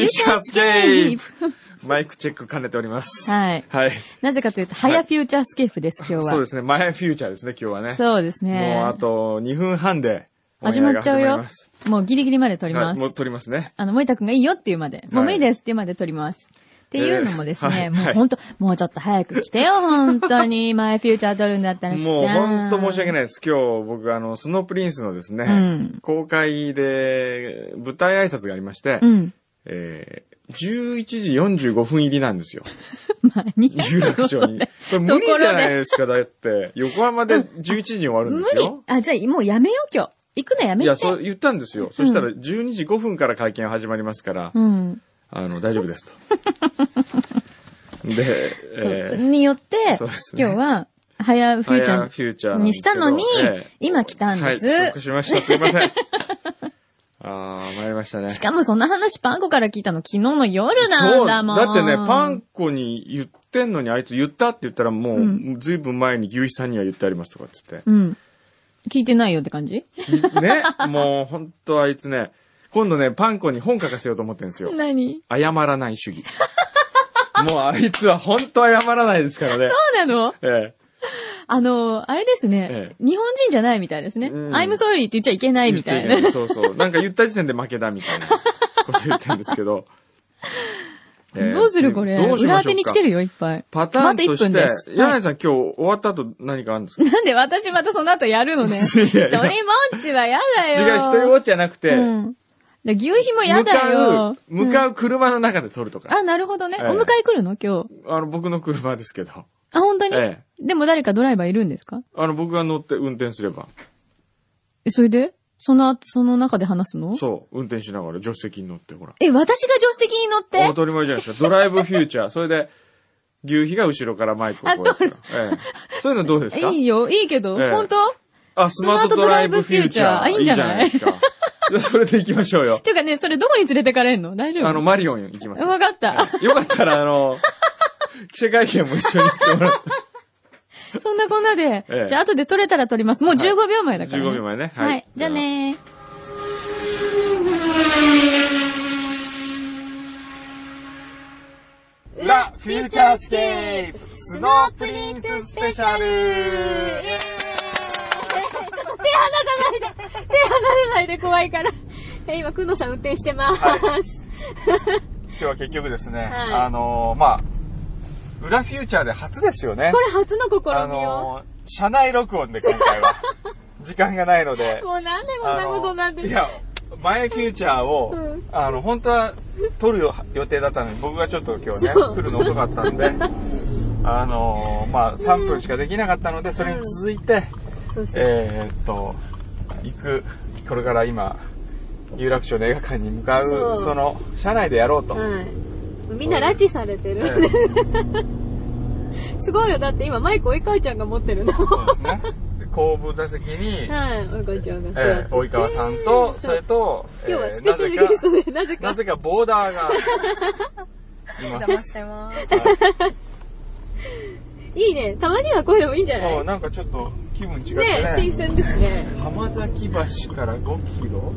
裏フューチャースケープマイクチェック兼ねております。はい。はい。なぜかというと、前フューチャースケープです、今日は。そうですね。前フューチャーですね、今日はね。そうですね。もうあと2分半で。始まっちゃうよ。もうギリギリまで撮ります。はい、もう撮りますね。あの、森田くんがいいよっていうまで。もう無理ですっていうまで撮ります。っていうのもですね、えーはいもうほんと、もうちょっと早く来てよ、本当に。前フューチャー撮るんだったらさもう本当申し訳ないです。今日僕あの、スノープリンスのですね、うん公開で舞台挨拶がありまして、うん。えー、11時45分入りなんですよ。まあ、似合有楽町に。これ無理じゃないですか、だって。横浜で11時に終わるん無理ですよ。。あ、じゃあもうやめよう、今日。行くのやめて。いや、そう言ったんですよ。そしたら12時5分から会見始まりますから、うん。あの、大丈夫ですと。で、えーによって、ね今日は、早フューチャフューチャーにしたのにええ、今来たんです。はい、しました。すいません。あー、参りましたね。しかもそんな話パンコから聞いたの昨日の夜なんだもん。だってね、パンコに言ってんのにあいつ言ったって言ったらもう、うずいぶん前に牛肥さんには言ってありますとかっつって。うん。聞いてないよって感じ？ね、もうほんとあいつね、今度ね、パンコに本書かせようと思ってるんですよ。何？謝らない主義。もうあいつはほんと謝らないですからね。そうなの？えあの、あれですね、え日本人じゃないみたいですね。うん I'm sorry って言っちゃいけなえ。いみたいな言っちゃ。けそうそう。なんか言った時点で負けだみたいなこと言ってるんですけど。ええどうするこれ？どうしましょうか？裏当てに来てるよ、いっぱい。パターンとまた1して分です、柳井さん今日終わった後何かあるんですか？なんで私またその後やるのね？一人ぼっちはやだよ。違う、一人ぼっちじゃなくて、うん。で牛皮もや向だかよう。、向かうう車の中で撮るとか。んあ、なるほどね。ええお迎え来るの？今日。あの、僕の車ですけど。あ、本当に、ええ。でも誰かドライバーいるんですか？あの、僕が乗って運転すれば。え、それで？その後、その中で話すの？そう、運転しながら助手席に乗って、ほら。え、私が助手席に乗って？当たり前じゃないですか。ドライブフューチャー。それで、牛皮が後ろからマイクをこうやってる。ええ。そういうのどうですか？いいよ、いいけど、ええ本当？あ、スマートドライブフューチャー。あいいんじゃない？いいじゃないですか。それで行きましょうよ。ていうかね、それどこに連れてかれんの？大丈夫？あの、マリオン行きますよ。わかった。ええよかったら、あの、記者会見も一緒に行ってもらって。そんなこんなで、ええ。じゃあ後で撮れたら撮ります。もう15秒前だから、ね。15秒前ね。は。はい。いじゃあね裏フューチャースケープスノープリンススペシャル。イエー。イちょっと手離さないで。手離さないで怖いから。え今、くんのさん運転してます。はい。今日は結局ですね、はい。あのーまあ、裏フューチャーで初ですよねこ。れ初の試あみよ。のー車内録音で今回は。時間がないので。もうなんでこんなことになってあのいや、前フューチャーを、うんあの、本当は撮る予定だったのに、僕がちょっと今日ね、来るの遅かったんで、あのーまあ、3分しかできなかったので、それに続いて、そうそうえーっと、行く、これから今、有楽町の映画館に向かう、そうその、車内でやろうと。はい。みんな拉致されてる。え すごいよ。だって今マイク追いかいちゃんが持ってるんだもん。そうですね。で後部座席に、はい。追いかいちゃんが座ってえー、及川さんと、それと、今日はえースペシャルゲストで、なぜか。なぜかボーダーが。邪魔してます。いいね。たまにはこういうのもいいんじゃない？なんかちょっと気分違ってね。ね新鮮ですね。浜崎橋から5キロ？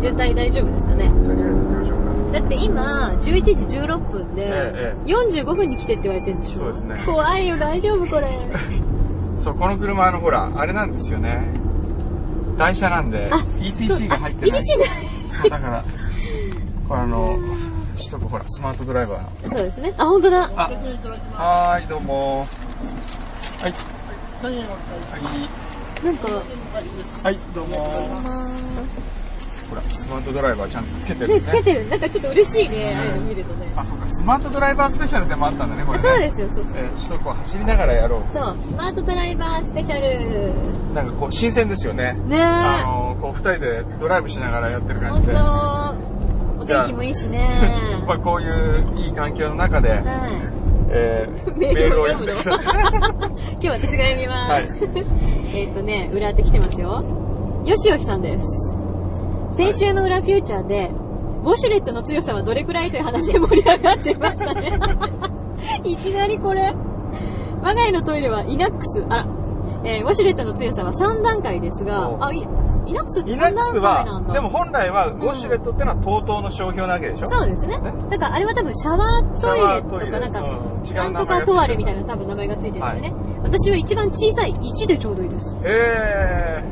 渋滞大丈夫ですかね。だって今、11時16分で、ええ45分に来てって言われてるんでしょ？そうですね怖いよ、大丈夫これ。そう、この車、あの、ほら、あれなんですよね。台車なんで、あ ETC が入ってない。ETC ない。そう、だから、これあの、しとこほら、スマートドライバーの。そうですね。あ、本当だ。あ、はーい、どうも。はい。はい。なんか、はい、どうも。ほら、スマートドライバーちゃんとつけてるね。ね、つけてる。なんかちょっと嬉しいね、ああいうの見るとね。あ、そうか、スマートドライバースペシャルでもあったんだね、これね。そうですよ、そうそう。えー、首都高走りながらやろう。そう、スマートドライバースペシャル。なんかこう、新鮮ですよね。ねえ。あのー、こう、二人でドライブしながらやってる感本じで。当お天気もいいしね。まあ、こういういい環境の中で、はい。えー、メールを読むの 今日私が読みます。はい えっとね、裏当て来てますよ。よしよしさんです。先週の裏フューチャーで、ウォシュレットの強さはどれくらいという話で盛り上がっていましたね。いきなりこれ。我が家のトイレはイナックス。あら。えーウォシュレットの強さは3段階ですがお、あ、いイナックスって3イナックス段階なんだ。は、でも本来はウォシュレットってのは TOTO の商標なわけでしょ？そうですねね。だからあれは多分シャワートイレットかなんか、なんとかトワレみたいな多分名前がついてるんですよね。私は一番小さい1でちょうどいいです。へえ。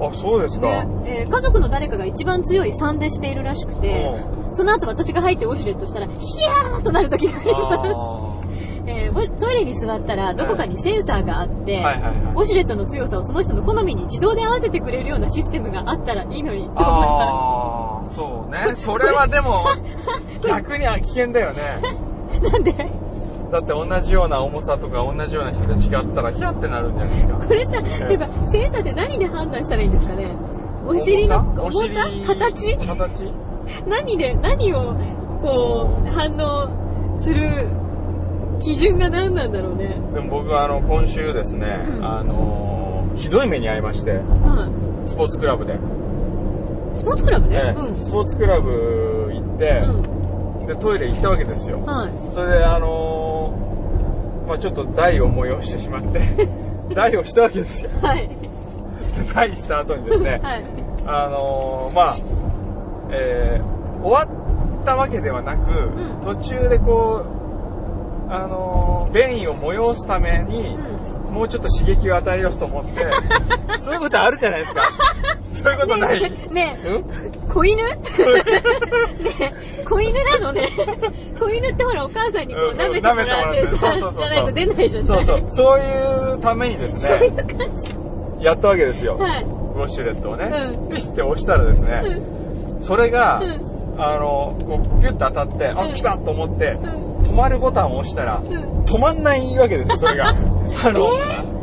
あ、そうですか。で、えー家族の誰かが一番強い3でしているらしくて、その後私が入ってウォシュレットしたら、ヒヤーとなる時があります。あ えーウォトイレに座ったらどこかにセンサーがあって、ーはいはいはい。ウォシュレットの強さをその人の好みに自動で合わせてくれるようなシステムがあったらいいのにと思いまああ、そうね。それはでも、逆に危険だよね。す。なんで？だって同じような重さとか同じような人で違ったらヒヤってなるんじゃないですか。これさ、っていうか、センサーって何で判断したらいいんですかね？お尻の重さ？形？形？何で、何を、こう、反応する基準が何なんだろうね？でも僕はあの、今週ですね、うんあのー、ひどい目に遭いまして、はスポーツクラブで。い。スポーツクラブで、ええうん。スポーツクラブ行って、うで、トイレ行ったわけですよん。。はい。それであのー、まあちょっと台を催してしまって、台をしたわけですよ。はい。台した後にですね、はい。あのー、まあ、えー、終わったわけではなく、ん途中でこう、あのー、便意を催すために、うもうちょっと刺激を与えようと思って、そういうことあるじゃないですか。そういうことない。ねえ、ねうん？え、子犬？ねえ、子犬なのね。子犬ってほらお母さんにこううん舐めてもらってさ、そうそうそうじゃないと出ないじゃん。そうそう。そういうためにですそういうね、感じ。やったわけですよ。はい。ウォシュレットをね。うんピッて押したらですね、うん。それが、うんあの、こう、ピュッと当たって、あ、うん来たと思って、うん。止まるボタンを押したら、うん。止まんないわけですよ、それが。あの、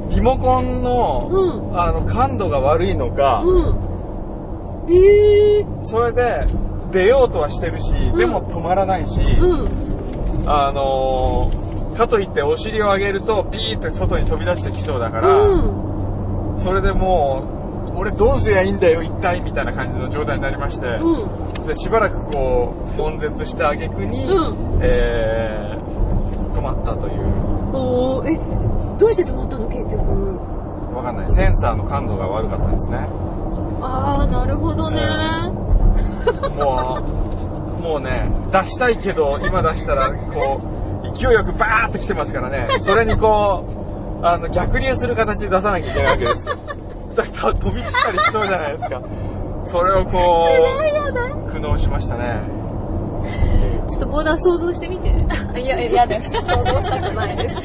リモコンの、うんあの、感度が悪いのか、うん。ええそれで、出ようとはしてるし、でも止まらないし、うん。あのーかといってお尻を上げると、ピーって外に飛び出してきそうだから、うん。それでもう、俺どうすりゃいいんだよ、一体みたいな感じの状態になりまして、うん。でしばらくこう、悶絶した挙句に、うんえー、止まったという、おー、え、どうして止まったの？結局。わかんない、センサーの感度が悪かったですね。あー、なるほどね。もう、もうね、出したいけど、今出したら、こう、勢いよくバーって来てますからね、それにこう、あの、逆流する形で出さなきゃいけないわけですよ。だから飛び散ったりしそうじゃないですか。それをこ。う、苦悩しましたね。ちょっとボーダー想像してみて。いや、嫌です。想像したくないです。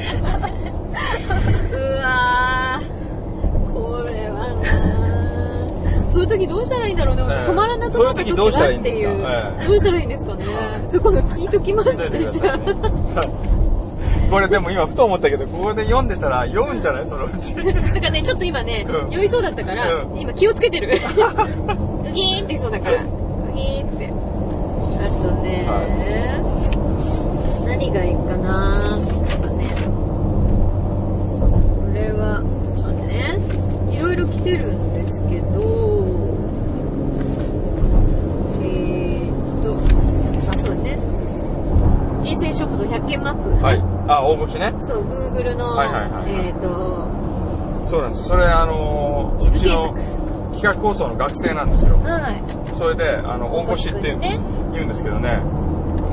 うわー。これはなーそういう時どうしたらいいんだろうね。ええ止まらなくなった時どうしたらいいんですか？っていう。ええどうしたらいいんですかね。そこの聞いときますね、じゃあ。これでも今ふと思ったけど、ここで読んでたら酔うんじゃない？そのうち。なんかね、ちょっと今ね、うん酔いそうだったから、うん今気をつけてる。グギーンって言いそうだから。グギーンって。あとね、何がいいかな？やっぱね。これは、ちょっと待ってね。いろいろ来てるんですけど、えーっと、あ、そうね。人生食堂100件マップ。はい。あ、応募しね？そう、Google の、はいはいはいはいえーっと、そうなんです。それ、あのー、地図検うちの企画構想の学生なんですよ。はい。それで、あの、応募しってね言うんですけどね、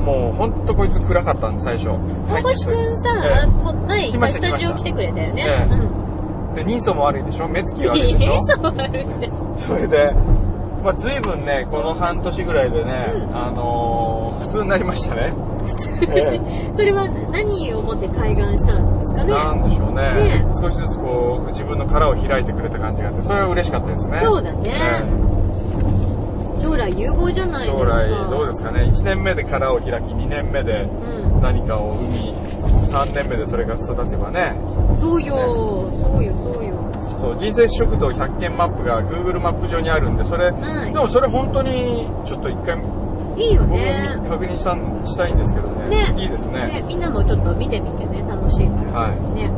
もうほんとこいつ暗かったんで、最初。大越くんさ、えこ前来ましたスタジオ来てくれたよね。ええうん。えで、人相も悪いでしょ？目つき悪いでしょ？そうあるって。それで、まあ、随分ね、この半年ぐらいでね、うんあのー、普通になりましたね。えそれは何をもって開眼したんですかえね？なんでしょうねね少しずつこう、自分の殻を開いてくれた感じがあって、それは嬉しかったですね。そうだねえ将来有望じゃないえですか。将来、どうですかね。1年目で殻を開き、2年目でうん。何かを生み、3年目でそれが育てばね、そうよ、そうよ、そうよ。そう、人生食堂100件マップが Google マップ上にあるんで、それ、はいでもそれ本当に、ちょっと一回、いいよ僕もね。確認したんしたいんですけどね。ねいいですね。ね、みんなもちょっと見てみてね、楽しいから。はい。ね。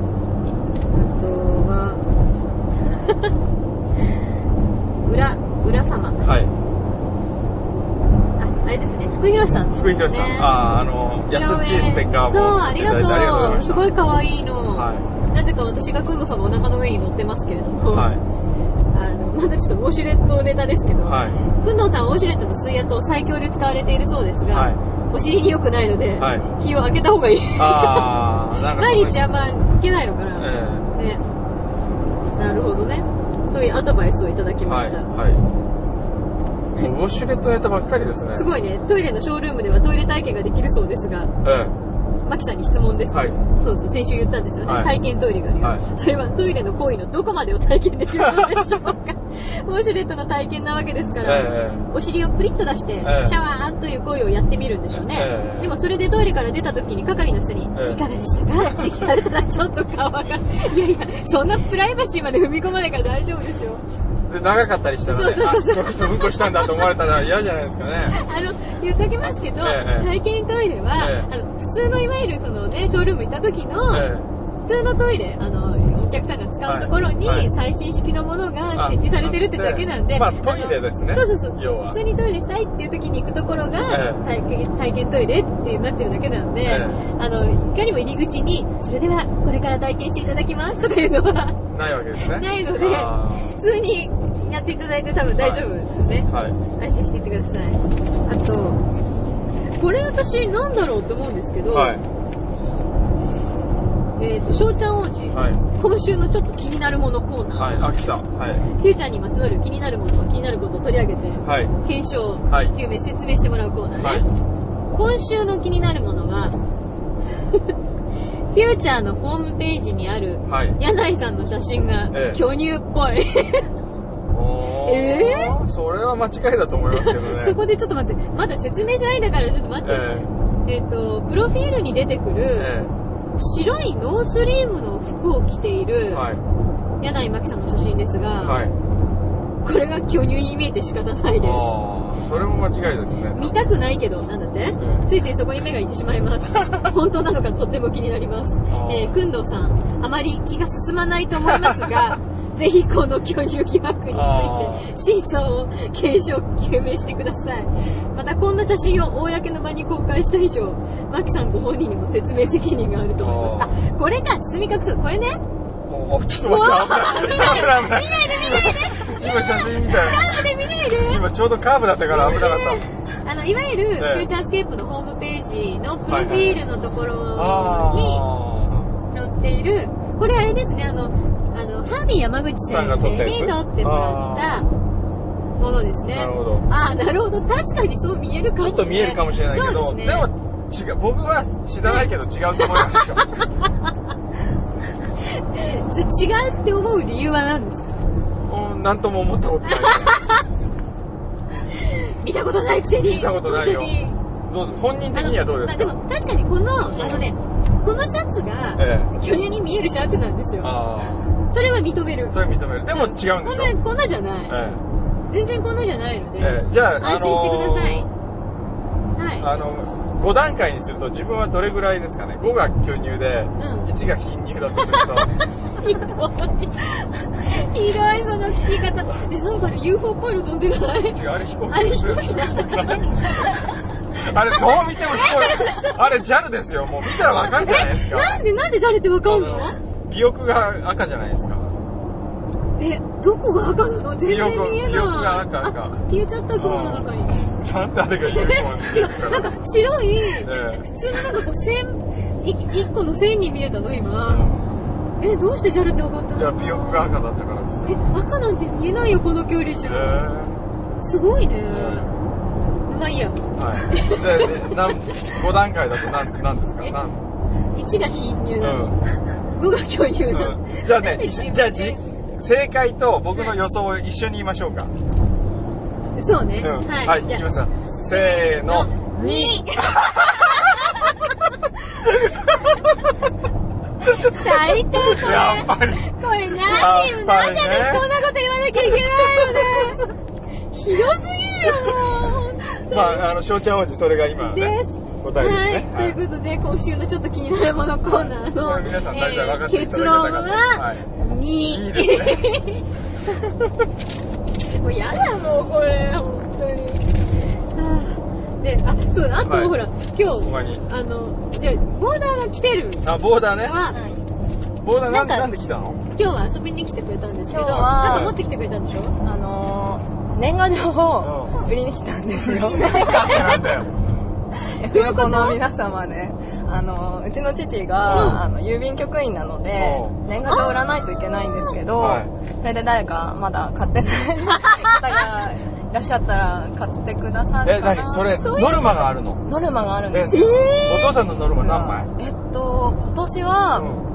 あとは、裏、裏様。はい。あ、あれですね、福広さんね。福井宏さん。ああ、あの、安っちいステッカーそう、も作っていありがとう。すごい可愛いの。はい。なぜか私がくんのさんのお腹の上に乗ってますけれども、はい。あの、まだちょっとウォシュレットネタですけど、はい。くんどうさんはウォシュレットの水圧を最強で使われているそうですが、はい。お尻に良くないので、はい気を開けた方がいい。毎日あんまいけないのかな。えね。なるほどね。というアドバイスをいただき。ました。ウォシュレットネタばっかりですね。すごいね、トイレのショールームではトイレ体験ができるそうですが、えマキさんに質問です。はい。そうそう、先週言ったんですよね。はい。体験トイレがあるよ、はい。それはトイレの行為のどこまでを体験できるのでしょうか。ウォシュレットの体験なわけですかえら、えお尻をプリッと出して、えシャワーという行為をやってみるんでしょうね。ええ。でもそれでトイレから出た時に係の人に、ええ。いかがでしたか？って聞かれたらちょっと顔が、いやいや、そんなプライバシーまで踏み込まないから大丈夫ですよ。えで、長かったりしたらね、そうそうそうそう。うんこしたんだと思われたら嫌じゃないですかね。あの、言っときますけど、ええ体験トイレは、ええ。あの、普通のいわゆるそのね、ショールーム行った時の、え普通のトイレ、あの、お客さんが使うところに、はいはい最新式のものが設置されてるってだけなんで、まあトイレですねそうそうそう。普通にトイレしたいっていう時に行くところが、ええ体験体験トイレってなってるだけなんで、ええあの、いかにも入り口に、それではこれから体験していただきますとかいうのはえないわけですね。ないのであ、普通にやっていただいて多分大丈夫ですね。ーはい。安心していってください。あと、これ私なんだろうって思うんですけど、はい。えっ、と、翔ちゃん王子、はい。今週のちょっと気になるものコーナー、はい。あ、来た。はい。フューチャーにまつわる気になるもの、気になることを取り上げて、はい。検証はいっていう名説明してもらうコーナーね。はい。今週の気になるものは、フューチャーのホームページにある、はい。柳井さんの写真がええ巨乳っぽい。おー えそれは間違いだと思いますけどね。そこでちょっと待って、まだ説明じゃないんだからちょっと待って。ええっ、と、プロフィールに出てくえる、え白いノースリーブの服を着ていえる、はい。柳井真紀さんの写真ですが、はい。これが巨乳に見えて仕方ないです。それも間違いですね。見たくないけど、なんだって？えついついそこに目がいってしまいます。本当なのかとっても気になります。えー、くんどうさん、あまり気が進まないと思いますが、ぜひこの巨乳疑惑にあついて真相を検証、究明してください。またこんな写真を公の場に公開した以上、マキさんご本人にも説明責任があると思います。あ、これか、包み隠す。これね、ちょっと待って、危ない。危ない、危ない。見ないで今写真見たよ。見ないで見ないで今ちょうどカーブだったから危なかっあの、いわゆる、ええフューチャースケープのホームページのプロフィールのとこた。ろあにあ。載っている、これあれですね、あの、あの、ハービー山口先生に撮ってもらったものですね。なるほど。ああ、なるほど。確かにそう見えるかも、ね。ちょっと見えるかもしれないけど、ですね。も違う。僕は知らないけど違うと思いますよ。違うって思う理由は何ですか？うんなんとも思ったことない。見たことないくせに。見たことないよ本人的にはどうですか？でも確かにこの、あのね、このシャツが、え巨乳に見えるシャツなんですえ。よ。あそれは認めるあ。。それ認める。でも違うんでしょ？こんな、こんなじゃない。え全然こんなじゃないので、え。ええ。じゃあ、安心してください。あはい。あの、5段階にすると自分はどれぐらいですかね ?5 が巨乳で、うん1が貧乳だとすると、ひどい。ひどい、その聞き方。え、なんかあれ UFO っぽいの飛んでない？違う、あれ飛行機です。飛行機だ あれ、どう見ても飛行機。あれ、JAL ですよ。もう見たらわかんじゃないですか。なんで、なんでジャレってわかんの？尾翼が赤じゃないですか。え、どこが赤なの？全然見えない。尾翼が赤赤あ、消えちゃった雲の中に。なんであれが UFO 違う、なんか白い、え普通のなんかこう線、い一個の線に見えたの今。え、どうしてジャルってわかったえ。の？いや、尾翼が赤だったからですよ。え、赤なんて見えないよ、この距離じゃ。えすごいね。えまあいいや。はい。で、でなん5段階だと何、何ですか？え？何？1が貧乳うなの。ん。5が巨乳なの。うんじゃあねじゃあじ、正解と僕の予想を一緒に言いましょうか。そうね。うん。はい。はい、いじゃあきますよ。せーの。2! 最低これ。やっぱり。これ何やっぱりねなんで私こんなこと言わなきゃいけないよね。ひどすぎ。まあ、あの、翔ちゃん王子、それが今のね、です。答えですね。はい。ということで、今週のちょっと気になるものコーナーの、は い皆さん大体分かっていただけた結かと論ははい2。いいですね。もうやだもうこれ、本当に。はあで、あ、そうだ、あと、はいほら、今日。あの、で、ボーダーが来てるあ、ボーダーね。のは、ボーダーなんなんかなんで来たの？今日は遊びに来てくれたんですけど、今日はなんか持ってきてくれたんでしょ？あのー、年賀状を売りに来たんですよ。なんだよ。F 横の皆様で、あのー、うちの父が、あの、郵便局員なのでう、年賀状売らないといけないんですけど、はい。それで誰かまだ買ってない方がいらっしゃったら買ってくださるえ、かな。何？それ、ノルマがあるの？ノルマがあるんえですよ。お父さんのノルマ何枚？えっと、今年は、うん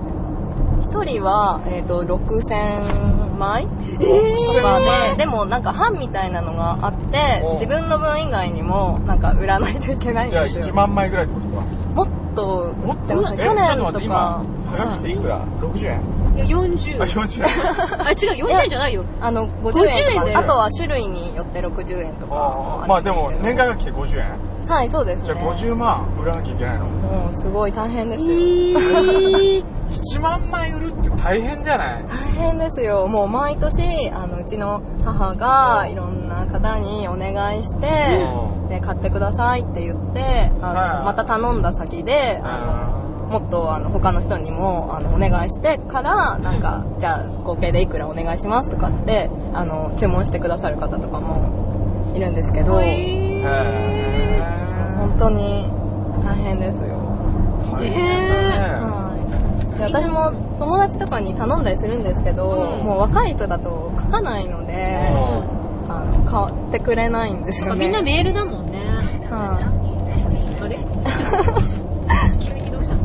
一人は、えっ、と、6000枚とかで、でもなんか版みたいなのがあってお、自分の分以外にもなんか売らないといけないんじゃあ1ですよ。万枚ぐらいってことか。もっともっ去年とか、はがきっていくら ?60 円？いや、40あ、。40円。あ、違う、40円じゃないよ。あの、50 50円とか、あとは種類によって60円とかもまあでも。年間が来て50円はい、そうですね。じゃあ50万売らなきゃいけないの？もうすごい大変ですよ。1万枚売るって大変じゃない？大変ですよ。もう毎年、あの、うちの母がい。ろんな方にお願いして、うん。で、買ってくださいって言って、あはい。の、また頼んだ先で、あの、もっとあの、他の人にも、あの、お願いしてから、なんか、じゃあ、合計でいくらお願いしますとかって、あの、注文してくださる方とかもいるんですけど、へうん本当に大変ですよ。大変だね。はい。で私も友達とかに頼んだりするんですけど、うんもう若い人だと書かないので、あの、買ってくれないんですよね。みんなメールだもんね。はあれ？急にどうした？の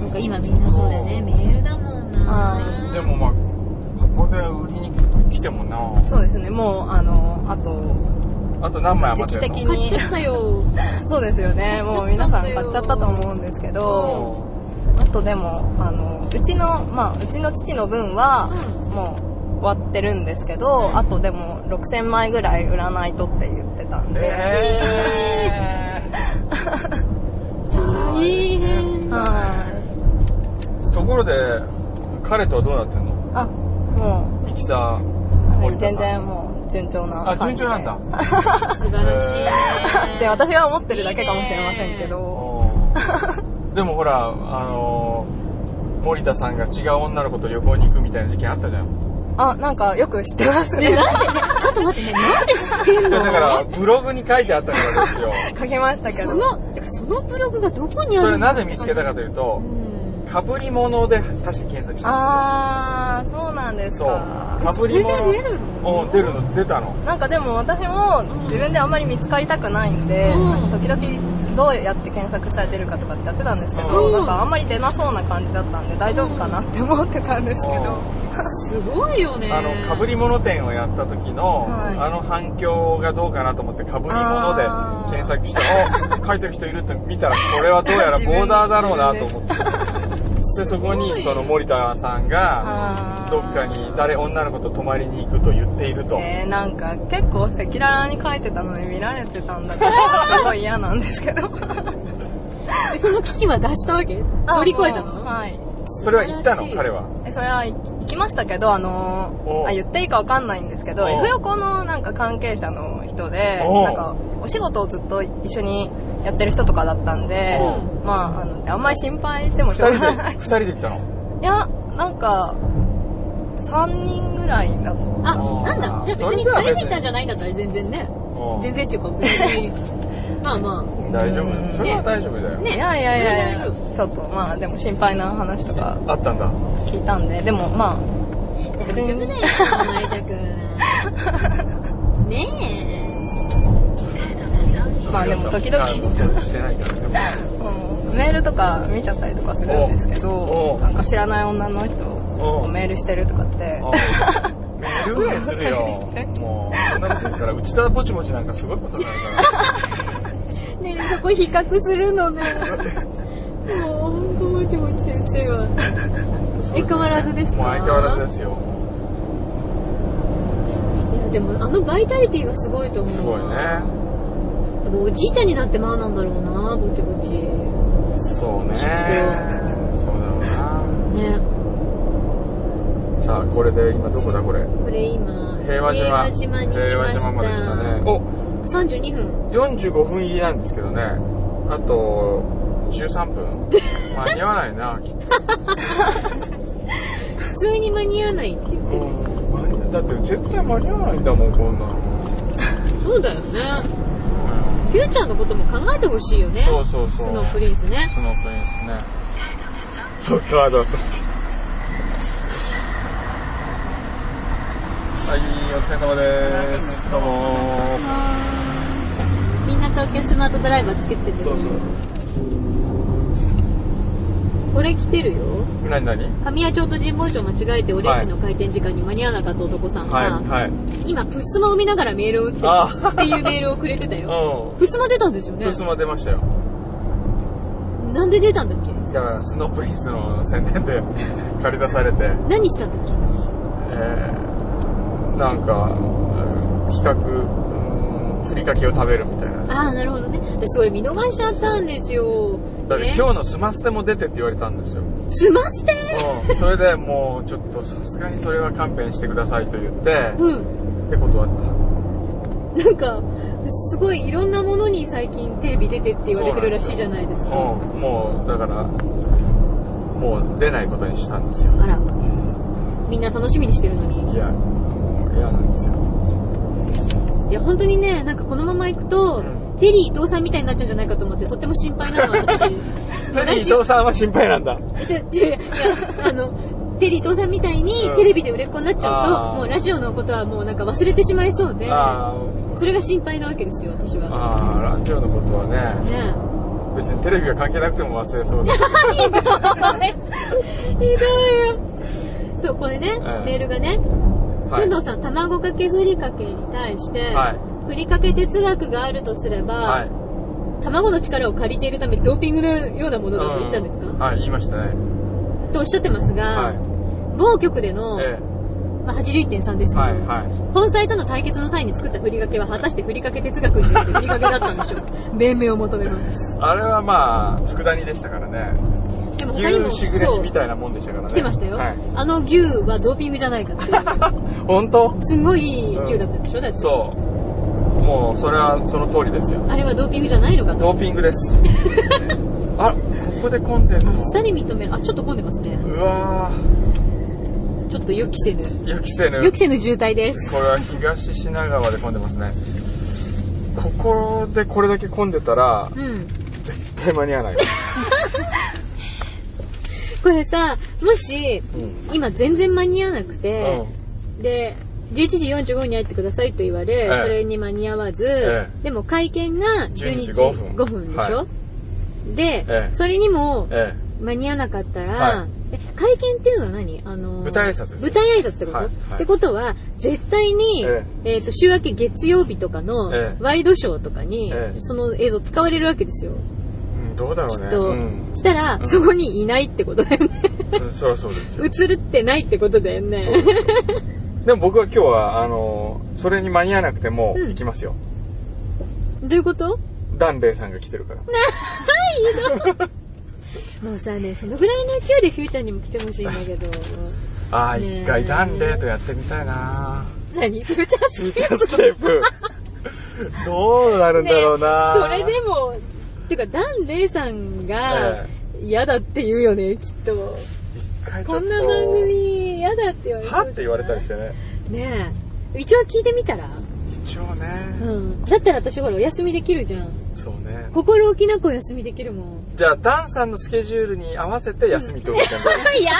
そうか、今みんなそうだよね。メールだもんな。はでもまあ、ここで売りに来てもな。い。そうですね。もう、あの、あと、あと何枚余ってるの？時期的に買っちゃったよ。そうですよね。もう皆さん買っちゃったと思うんですけど、あとでも、あの、うちの、まあ、うちの父の分は、もう終わってるんですけど、あとでも6000枚ぐらい売らないとって言ってたんで、え 大変。はい。ー、ところで、彼とはどうなってんの？あ、もミキサー。う、はい、全然もう順調なあ、感じで。順調なんだ。素晴らしいね。って私が思ってるだけかもしれませんけど。おーでもほら、あのー、森田さんが違う女の子と旅行に行くみたいな事件あったじゃん。あ、なんかよく知ってますね、ね。なんで？ね、ちょっと待ってね、なんで知ってんの？でだから、ブログに書いてあったからですよ。書きましたけど。その、そのブログがどこにあるのそれなぜ見つけたかというとう、んかぶり物で確か検索したんあー、そうなんですそうか。かぶり物。出るの？うん、出るの、出たの。なんかでも私も自分であんまり見つかりたくないんで、うん時々どうやって検索したら出るかとかってやってたんですけど、うんなんかあんまり出なそうな感じだったんで大丈夫かなって思ってたんですけど。すごいよね。あの、かぶり物店をやった時の、はいあの反響がどうかなと思って、かぶり物で検索して、あ、書いてる人いるって見たら、これはどうやらボーダーだろうなと思って。で、そこに、その森田さんが、どっかに誰、女の子と泊まりに行くと言っていると。えー、なんか結構赤裸々に書いてたのに見られてたんだけど、すごい嫌なんですけど。え その危機は出したわけ？乗り越えたの？はい。それは言ったの？彼は。え、それは行きましたけど、あのあ、言っていいかわかんないんですけど、F 横のなんか関係者の人で、なんか、お仕事をずっと一緒にやってる人とかだったんでお、まあ、あの、あんまり心配しても二しょう人で、がない。二人で行ったの？いや、なんか、3人ぐらいだった。あ、なんだ。じゃあ別に二人で行ったんじゃないんだったら全然ね。うん全然っていうか別に。まあま大丈うん夫。それは大丈夫だよ。あ。ね。いやいやいやいやちょっとまあでも心配な話とかあったんだ。聞いたんで、でもまあ、大丈夫だよ、成田くん。ねまあでも時々 うんメールとか見ちゃったりとかするんですけど、なんか知らない女の人とメールしてるとかって、メールにするよ。もう、そんなこと言ったら、内田ぼちぼちなんかすごいことになるから。え。ねえ、そこ比較するのね。もう、ほんと、もちもち先生は。え、変わらずですか？もう相変わらずですよ。いや、でも、あのバイタリティがすごいと思う。すごいね。。でもおじいちゃんになってまあなんだろうな、ぼちぼち。そうね。そうだろうな。ね。さあ、これで今どこだこれ？これ今、平和島。平和島に来ました。平和島まで来たね。お、32分。45分入りなんですけどね。あと、13分 間に合わないな、普通に間に合わないって言ってと。る。だって絶対間に合わないんだもん、こんなの。そうだよね。フューチャーのことも考えてほしいよね。そうそうそう。スノープリンスね。スノープリンスね。そうか、どうぞ。はい、お疲れ様です。どうもみんな東京スマートドライバーつけてる。そうそう。これ来てるよ。何何？神谷町と神保町間違えてオレンジの開店時間に間に合わなかった男さんが、はい、はい。今、プスマを見ながらメールを打ってますあっていうメールをくれてたよ。うん。プスマ出たんですよねプ。スマ出ましたよ。なんで出たんだっけ？だから、スノープリンスの宣伝で 借り出されて、何したんだっけ？えー、なんか、うん企画、うんふりかけを食べるみたいな。ああ、なるほどね。私それ見逃しちゃったんですよ。だってね今日のスマステも出てって言われたんですよ。スマステ？うん。それでもう、ちょっとさすがにそれは勘弁してくださいと言って、うん。で断った。なんか、すごいいろんなものに最近テレビ出てって言われてるらしいじゃないですか。うん、もう、だから、もう出ないことにしたんですよ。あら。みんな楽しみにしてるのに。いや、もう嫌なんですよ。いや、本当にね、なんかこのまま行くと、うんテリー伊藤さんみたいになっちゃうんじゃないかと思って、とっても心配なの、私。テリー伊藤さんは心配なんだ。えちょ、ちょ、いや、あの、テリー伊藤さんみたいにうんテレビで売れっ子になっちゃうあーと、もうラジオのことはもうなんか忘れてしまいそうで、あそれが心配なわけですよ、私あ、は。ああ、ラジオのことはね、ね別にテレビが関係なくても忘れそうだ。え。ひどいよ。そう、これね、ええメールがね、はいくんどうさん、卵かけふりかけに対して、はいふりかけ哲学があるとすれば、はい。卵の力を借りているためドーピングのようなものだと言ったんですか、うんはい、言いましたね。とおっしゃってますが、はい。某局での、えまあ、81.3ですえ。けど、はい、はい。本妻との対決の際に作ったふりかけは果たしてふりかけ哲学によってふりかけだったんでしょうか？命名を求めます。あれはまあ、佃煮でしたからね。でも他にも、牛しぐれ煮みたいなもんでしたからね。来てましたよ、はい。あの牛はドーピングじゃないかっていう。本当？すごい牛だったでしょ？だって。そう。もう、それはその通りですよ。あれはドーピングじゃないのかと。ドーピングです。あ、ここで混んでんあのっさり認める。あ、ちょっと混んでますね。うわちょっと予期せぬ。ー、予期せぬ。予期せぬ渋滞です。これは東品川で混んでますね。ここでこれだけ混んでたら、うん。絶対間に合わない。これさ、もし、うん。今全然間に合わなくうて、ん。で、11時45分に入ってくださいと言われ、ええ。それに間に合わず、えでも会見が12 12時時5 5分分でしょ、はで、ええ。それにもえ間に合わなかったら、会見っていうのは何？あのー舞台挨拶舞台挨拶ってこと、はい。はい。ってことは、絶対に、ええ。っ、と、週明け月曜日とかのええ。ワイドショーとかに、ええ。その映像使われるわけですよ。どうだろうね。きっと。うん。したら、うん。そこにいないってことだよね。うんそりゃそうですよ。映るってないってことだよね。でも僕は今日は、あの、それに間に合わなくてもうん行きますよ。どういうこと？檀れいさんが来てるから。もうさね、そのぐらいの勢いでフューチャーにも来てほしいんだけど。ああ、一回檀れいとやってみたいな何？フューチャースケープ？スケープ。どうなるんだろうな、それでも、てか、檀れいさんがえ嫌だって言うよね、きっと。一回ちょっとこんな番組嫌だって言われてはって言われたりしてね。ねえ。一応聞いてみたら？一応ね、うん。だったら私ほらお休みできるじゃん。そうね。心置きなくお休みできるもん。じゃあ、ダンさんのスケジュールに合わせて休み取るみたいな。や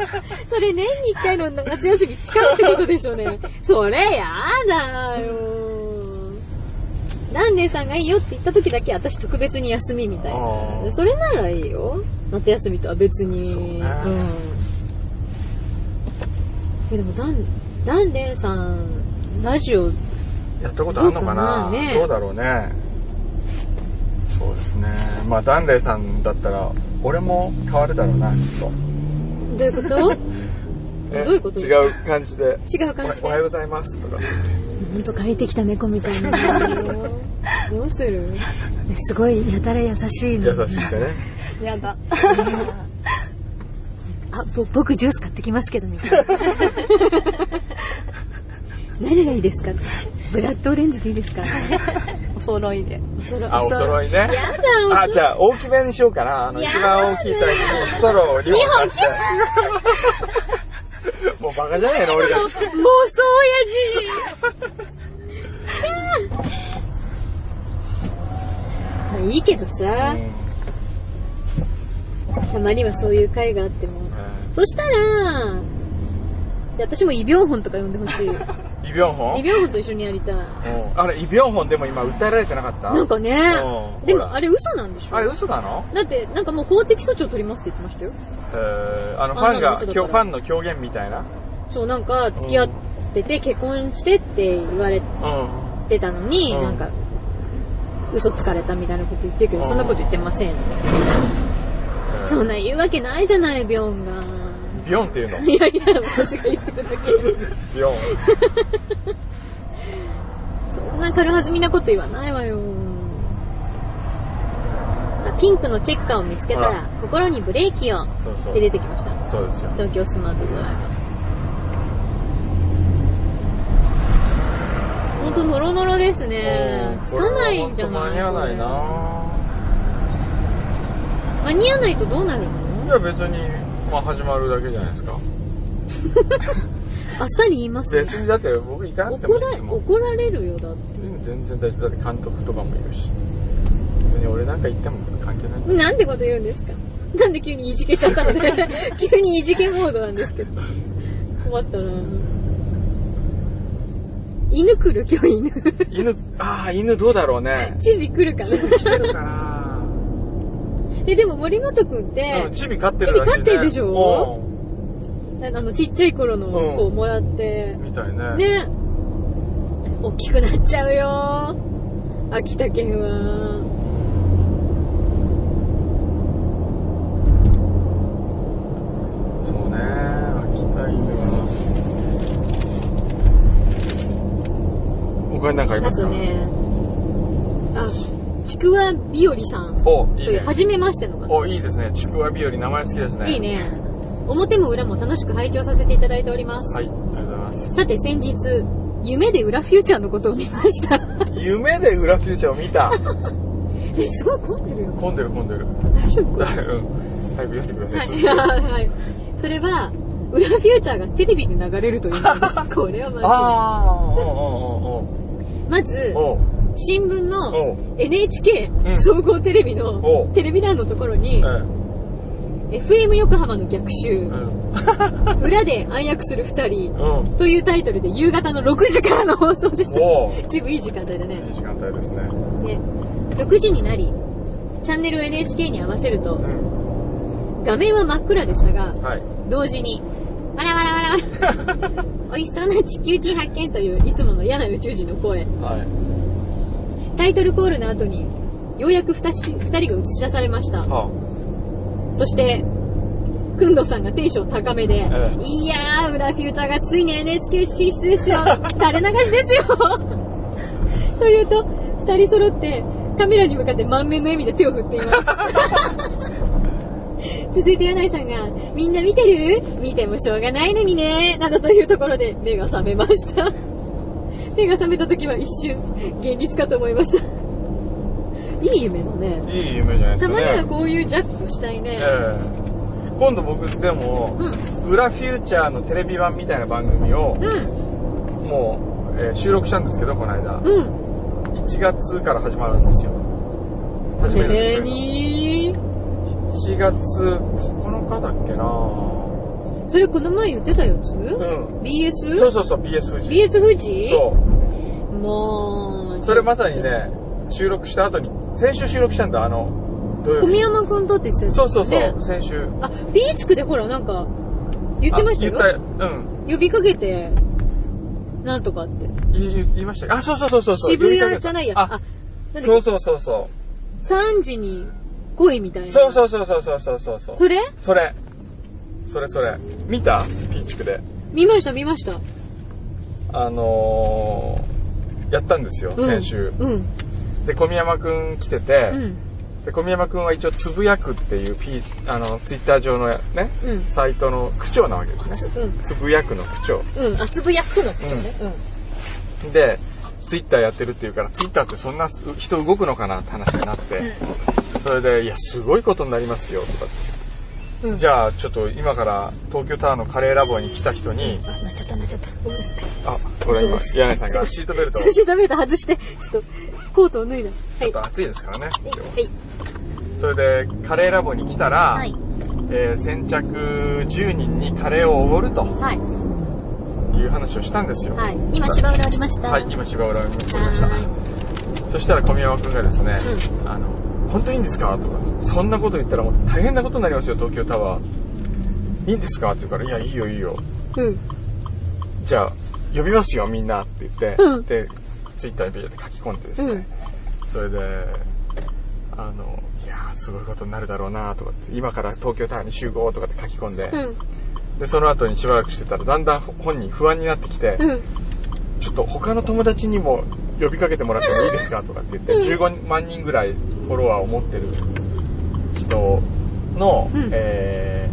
だよそれ年に一回の夏休み使うってことでしょうね。それやだよランレイさんがいいよって言った時だけ私特別に休みみたいあな。ーそれならいいよ。夏休みとは別に。そうねうん。えでもダン、ダンレイさん、ラジオ、やったことあるのかな？どうねどうだろうね。そうですね。まあ、ダンレイさんだったら、俺も変わるだろうな、きっと。どういうこと？えどういうこと？違う感じで。違う感じおおはようごで。ざいますとか。ほんと借りてきた猫みたいな。どうする？すごいやたら優しいの。優しくてね。やだ。あ、ぼ、僕ジュース買ってきますけど、みたいな。何がいいですか？ブラッドオレンジでいいですか？お揃いで。おそろあ、お揃いね。やだ、おあ、じゃあ、大きめにしようかな。あの、一番大きいサイズにストローを2本刺して。もうバカじゃねえの、俺たち。妄想親父まあいいけどさ、たまにはそういう会があっても。そしたら、じゃあ私もイ・ビョンホンとか呼んでほしい。イ・ビョンホン？イ・ビョンホンと一緒にやりたい。うん。あれ、イ・ビョンホンでも今訴えられてなかった？なんかねうん、でもあれ嘘なんでしょ？あれ嘘なの？だって、なんかもう法的措置を取りますって言ってましたよ。えー、あの、ファンが、ファンの狂言みたいな？そう、なんか、付き合ってて、結婚してって言われうん。てたのに、うん。なんか、嘘つかれたみたいなこと言ってるけど、うん。そんなこと言ってません。そんな言うわけないじゃない、ビョンが。ビョンっていうのいやいや、私が言ってるだけ。ビョン。そんな軽はずみなこと言わないわよ。あピンクのチェッカーを見つけたあら、心にブレーキを。って出てきました。そうですよ。東京スマートドライバー。ほんとノロノロですね。つかないんじゃない？間に合わないな間に合わないとどうなるいのや別に、まあ始まるだけじゃないですか。あっさり言いますね。別にだって僕行かなくても怒らいいですもん。怒られるよ、だって。全然大丈夫。だって監督とかもいるし。別に俺なんか行っても関係ない。なんてこと言うんですかなんで急にいじけちゃったのね。急にいじけモードなんですけど。困ったな犬来る今日犬。犬、ああ、犬どうだろうね。チビ来るか来てなるかなで、でも森本くんってうん、、チビ飼ってるらしい、ね。飼ってるでしょ？うあの、ちっちゃい頃のうん子をもらってん、みたいね。ね。大きくなっちゃうよ。秋田県は。そうね。秋田犬は。他に何かありますか？あとね、あ、ちくわびよりさんお、いいねという、。初めましての方。お、いいですね。ちくわ日和名前好きですね。いい。ね。表も裏も楽しく拝聴させていただいております。はい、ありがとうございます。さて先日、夢で裏フューチャーのことを見ました。夢で裏フューチャーを見た。ね、すごい混んでるよ。混んでる混んでる。大丈夫？うん。早くやってください。はい、はい。それは、裏フューチャーがテレビで流れるというのです。これはまああ、おうおうず、まず、おう新聞おのう NHK うん総合テレビおのテレビ欄のところに、え FM 横浜の逆襲。裏で暗躍する二人うん。というタイトルで夕方の6時からの放送でした。随分いい時間帯だいいね。時間帯ですね。で、6時になり、チャンネルを NHK に合わせるとう、ん。画面は真っ暗でしたが、はい。同時に、わらわらわらわら、美味しそうな地球人発見といういつもの嫌な宇宙人の声。はい。タイトルコールの後に、ようやく二人二人が映し出されました。はそして、くんどさんがテンション高めで、ええいやー、裏フューチャーがついに NHK 進出ですよ 垂れ流しですよ というと、二人揃って、カメラに向かって満面の笑みで手を振っています。続いて柳井さんが、みんな見てる？見てもしょうがないのにね、などというところで目が覚めました。目が覚めた時は一瞬、現実かと思いました。いい夢だね。い。いい夢じゃないですかね。たまにはこういうジャックをしたいね。ええ今度僕でも、うん。裏フューチャーのテレビ版みたいな番組を、うん。もう、えー収録したんですけど、この間。うん。1月から始まるんですよ。始めるんですえよ。に7月9日だっけなそれこの前言ってたやつうん。BS? そうそうそう、BS 富士。BS 富士そう。もう、それまさにね、収録した後に、先週収録したんだ、あの、小宮山君とって言ってたそうそうそう、先週。あ、B 地区でほら、なんか、言ってましたよ。言った、うん。呼びかけて、なんとかって。言い言いましたあ、そうそうそうそうそう。渋谷じゃないや。ああ、、そうそうそうそう、3時に来いみたいう。な。そうそうそうそうそうそうそう。う。それ？それ。それそれ。見た？ピーチクで。見ました見ました。あのー、やったんですよ、うん先週。うん。で、小宮山くん来てて、うん。で、小宮山くんは一応つぶやくっていうピー、あの、ツイッター上のね、うん。サイトの区長なわけですね。うん。つぶやくの区長。うん。あ、つぶやくの口調ね。うん。で、ツイッターやってるっていうから、ツイッターってそんな人動くのかなって話になって、それで、いや、すごいことになりますよ、とかって。うんじゃあ、ちょっと今から東京タワーのカレーラボに来た人に、あ、なっちゃった、なっちゃった。ごめんなさい。あ、これ今、柳井さんがシートベルトシートベルト外して、ちょっと、コートを脱いだ。はい。ょっと暑いですからね。はい。それで、カレーラボに来たら、はい。えー先着10人にカレーをおごるとはい。いう話をしたんですよ。はい。今、芝浦ありました。はい、今芝浦に来ました。はそしたら小宮山くんがですね、うあの、本当にいいんですか？とか、そんなこと言ったらもう大変なことになりますよ、東京タワー。いいんですか？って言うから、いや、いいよいいよ。うん。じゃあ、呼びますよ、みんなって言って、うんで、ツイッターにビーって書き込んでですね、うんそれで、あの、いやーすごいことになるだろうなとかって、今から東京タワーに集合とかって書き込んで、うん。で、その後にしばらくしてたら、だんだん本人不安になってきて、うん。ちょっと他の友達にも呼びかけてもらってもいいですかとかって言って、15万人ぐらいフォロワーを持ってる人の、うんえ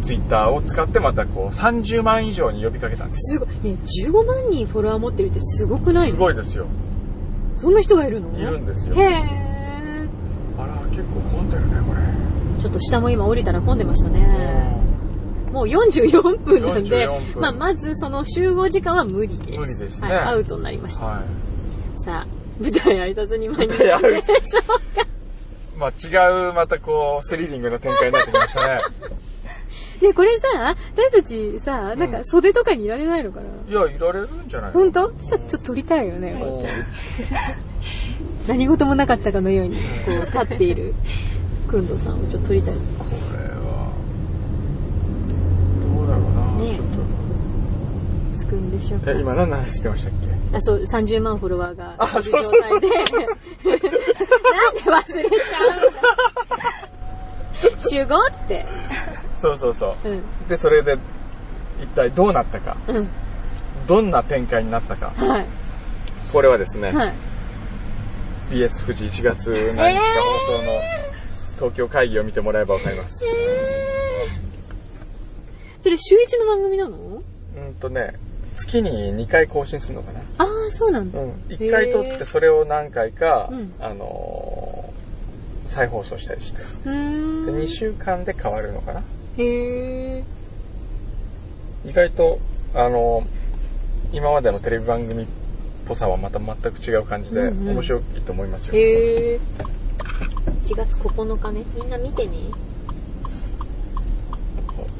ー、ツイッターを使ってまたこう30万以上に呼びかけたんです。すごい。ね、15万人フォロワー持ってるってすごくないすのごいですよ。そんな人がいるの？いるんですよへー。あら、結構混んでるね、これ。ちょっと下も今降りたら混んでましたね。もう44分なんで44、分まあ、まずその集合時間は無理です。無理ですねはい、アウトになりました。はさあ、舞台挨拶に参りましょうか。い。まあ違う、またこう、スリリングな展開になってきましたね。ね、これさ、私たちさ、なんか袖とかにいられないのかな、いや、いられるんじゃない本当？したらちょっと撮りたいよね。こうもう 何事もなかったかのように、こう、立っている、くんどさんをちょっと撮りたい。これは、どうだろうな、ねちょっつくんでしょうと。か？え、。今何の話してましたっけ？あ、そう、30万フォロワーが。なんで忘れちゃうんだ。集合って。そうそうそう。うん。で、それで、一体どうなったか。うん。どんな展開になったか。はい。これはですね、はい。BS 富士1月何日か放送の東京会議を見てもらえばわかります。それ週一の番組なの？うんとね、月に2回更新するのかな？ああ、そうなんだ。うん。1回撮ってそれを何回か、うんあのー再放送したりして。で、ん。2週間で変わるのかな？へえ。意外と、あの今までのテレビ番組っぽさはまた全く違う感じで、うんうん面白いと思いますよ。へえ。1月9日ね。みんな見てね。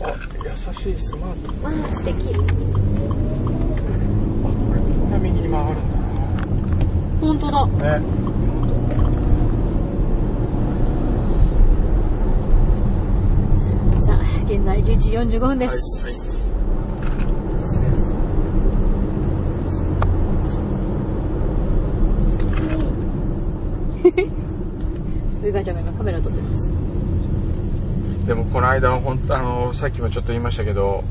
あ、優しいスマート。わあ、素敵。あ、これみんな右に曲がるん本当だ。ね。さあ、現在11時45分です。はい、はい。ウイガちゃんが今カメラ撮ってます。でもこの間は本当あのさっきもちょっと言いましたけど、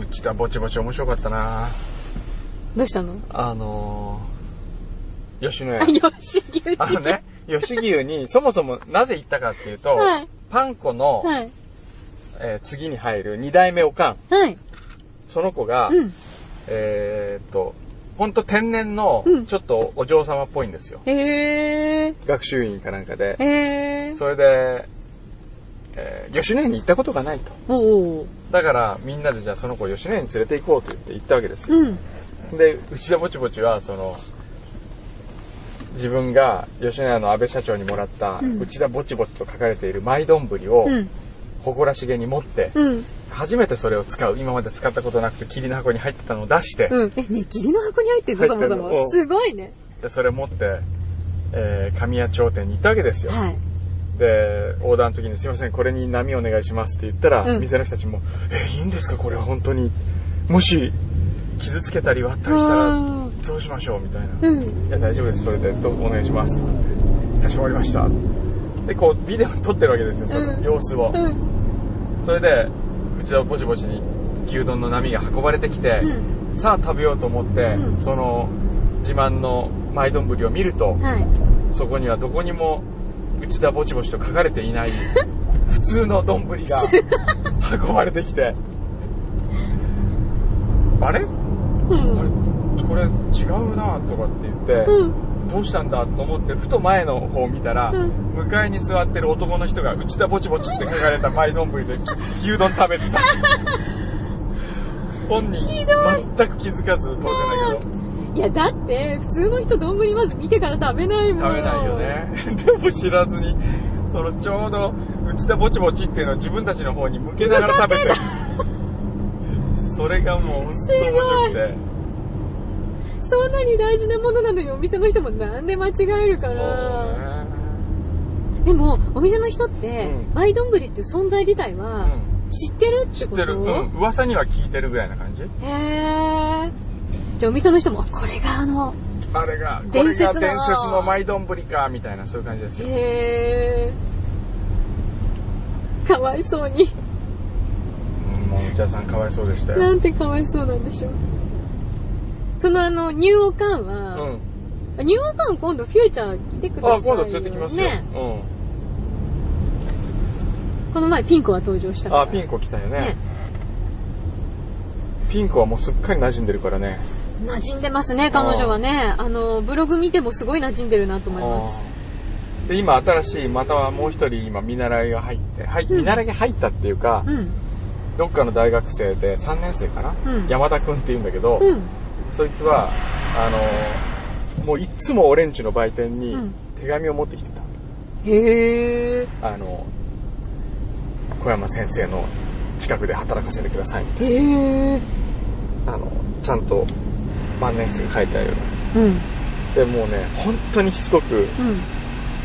うちだぼちぼち面白かったな。どうしたの？あのー、吉野あ、家。よし、牛あのね、吉牛にそもそもなぜ行ったかっていうと、はいパン粉の、はい。えー次に入る2代目おかん。はい。その子が、うん。えーっと、ほんと天然のうん、ちょっとお嬢様っぽいんですよ。へえ。学習院かなんかで。へえ。それで、えー吉野家に行ったことがないと。おお。だから、みんなでじゃあその子を吉野家に連れて行こうと言って行ったわけですよ。うん。で、内田ぼちぼちは、その、自分が吉野家の安倍社長にもらった、うん内田ぼちぼちと書かれているマイ丼をうん。誇らしげに持って、うん。初めてそれを使う、今まで使ったことなくて霧の箱に入ってたのを出して、うん。え、ね、霧の箱に入ってんの？そもそも。すごいね。でそれ持って、えー神谷町店に行ったわけですよ。はい。で、オーダーの時にすいません、これに波お願いしますって言ったら、うん店の人たちも、えーいいんですか？これは本当に。もし、傷つけたり割ったりしたら、あどうしましょうみたいな。ーうん。いや、大丈夫です。それで、どうお願いします。ってかしこまりました。で、こう、ビデオ撮ってるわけですよ、そのうん様子を。うん。それで、うちはぼちぼちに牛丼の波が運ばれてきて、うさあ食べようと思って、うんその自慢の舞丼を見ると、はい。そこにはどこにも内田ぼちぼちと書かれていない 普通の丼が 運ばれてきて、あれ？あれうん。ここれ違うなとかって言って、うん。どうしたんだと思ってふと前の方を見たら、うん向かいに座ってる男の人が内田ぼちぼちって書かれたマイ丼で牛丼食べてた 本人全く気づかず当然だけどいや、だって、普通の人丼まず見てから食べないもん。食べないよ。ね でも知らずにそのちょうど内田ぼちぼちっていうのを自分たちの方に向けながら食べてる それがもう本当面白くて。そんなに大事なものなのにお店の人もなんで間違えるから。ね。でも、お店の人って、うん。マイ丼っていう存在自体は、知ってるってこと？知ってる、うん、噂には聞いてるぐらいな感じ。へー。じゃあお店の人も、あこれがあの、あれがこ伝説伝説のマイ丼かみたいなそういう感じですよ。へー。かわいそうに。うんもう内田さんかわいそうでしたよなんてかわいそうなんでしょう。そのあの、ニューオカンうは、んニューオカン今度フューチャー来てくださいよ。あ今度連れてきますよ、ね。うんこの前ピンクは登場したから。あピンコ来たよねねピンコはもうすっかり馴染んでるからね馴染んでますね、彼女はね。あの、ブログ見てもすごい馴染んでるなと思います。で今新しいまたもう一人今見習いが入ってはい、うん見習いが入ったっていうか、うん。どっかの大学生で3年生かな、うん山田くんって言うんだけど、うん。そいつはあのもういつも俺んちの売店にうん手紙を持ってきてた、へー。あの小山先生の近くで働かせてくださいへー。あのちゃんと万年筆が書いてあるうん。でもうね本当にしつこくうん。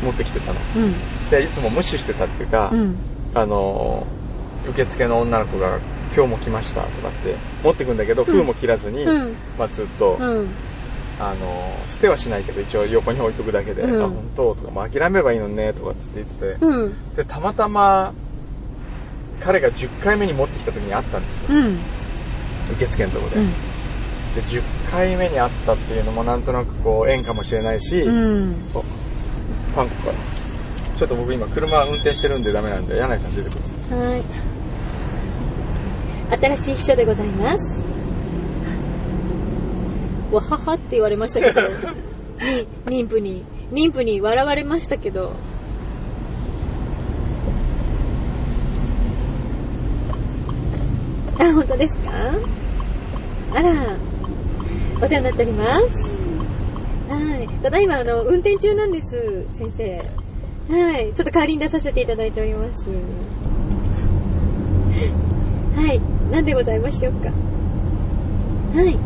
持ってきてたのうん。でいつも無視してたっていうか、うん。あの受付の女の子が「今日も来ました」とかって持ってくんだけど、封も切らずに、うん。まあ、ずっと、うん。あの捨てはしないけど一応横に置いとくだけで「うんあ本当?」とか、まあ、諦めればいいのにね」とかっつって言っててうん。でたまたま彼が10回目に持ってきた時に会ったんですようん。受付のとこで、うん。で10回目に会ったっていうのもなんとなくこう縁かもしれないし、パンコからちょっと僕今車運転してるんでダメなんで柳井さん出てくださいはい。新しい秘書でございます。わははって言われましたけど、に、妊婦に、妊婦に笑われましたけど、あ、本当ですか？あら、お世話になっております。はい。ただいま、あの、運転中なんです、先生。はい。ちょっと代わりに出させていただいております。はい。何でございましょうか。はい。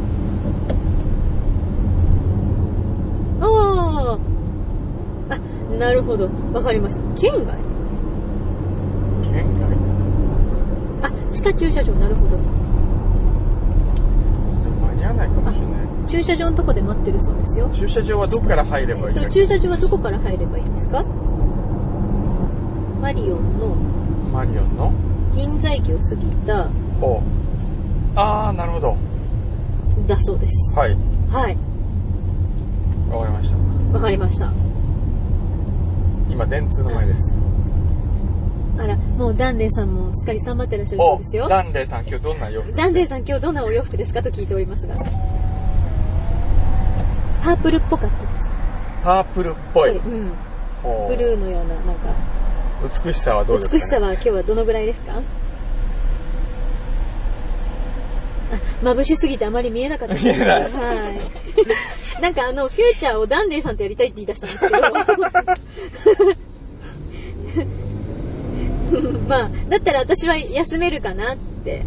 ああ。あ、なるほど。わかりました。県外？県外？あ、地下駐車場、なるほど。間に合わないかもしれない駐車場のとこで待ってるそうですよ。駐車場はどこから入ればいいっ駐車場はどこから入ればいいんですか？マリオンのマリオンの？銀座駅を過ぎたほうああなるほどだそうです。はいはい。わかりましたわかりました。今電通の前ですあら、もうダンレイさんもすっかり頑張ってらっしゃるそうですよ。ダンレイさん今日どんな洋服？ダンレイさん今日どんなお洋服ですかと聞いておりますが。パープルっぽかったです。パープルっぽい、うん。ほうブルーのような、なんか、美しさはどうですか、ね、美しさは今日はどのぐらいですか？あ、眩しすぎてあまり見えなかったです。見えないはい。なんかあの、フューチャーをダンレイさんとやりたいって言い出したんですけど。まあ、だったら私は休めるかなって。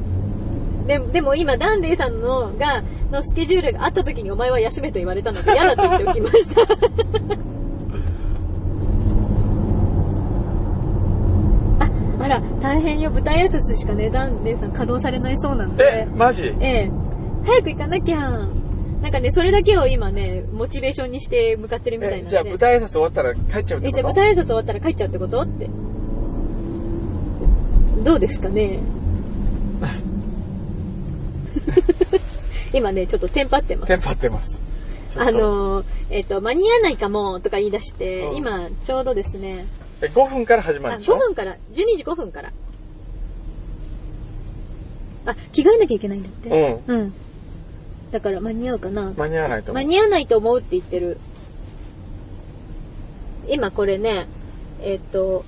ででも今、ダンレイさんのが、のスケジュールがあった時にお前は休めと言われたので嫌だと言っておきました。ら、大変よ。舞台挨拶しかね、ダンレイさん稼働されないそうなのえで。マジ？ええ。早く行かなきゃ。なんかね、それだけを今ね、モチベーションにして向かってるみたいなんで。えじゃあ舞台挨拶終わったら帰っちゃうってえ、こと？じゃあ舞台挨拶終わったら帰っちゃうってこと？って。どうですかね？今ね、ちょっとテンパってます。テンパってますあのー、えっ、と、間に合わないかもとか言い出して、うん今、ちょうどですね、え5分から始まあ、るでしょ5分から、12時5分から。あ、着替えなきゃいけないんだって。うんうん。だから間に合うかな間に合わないと思う。間に合わないと思うって言ってる。今これね、えっと、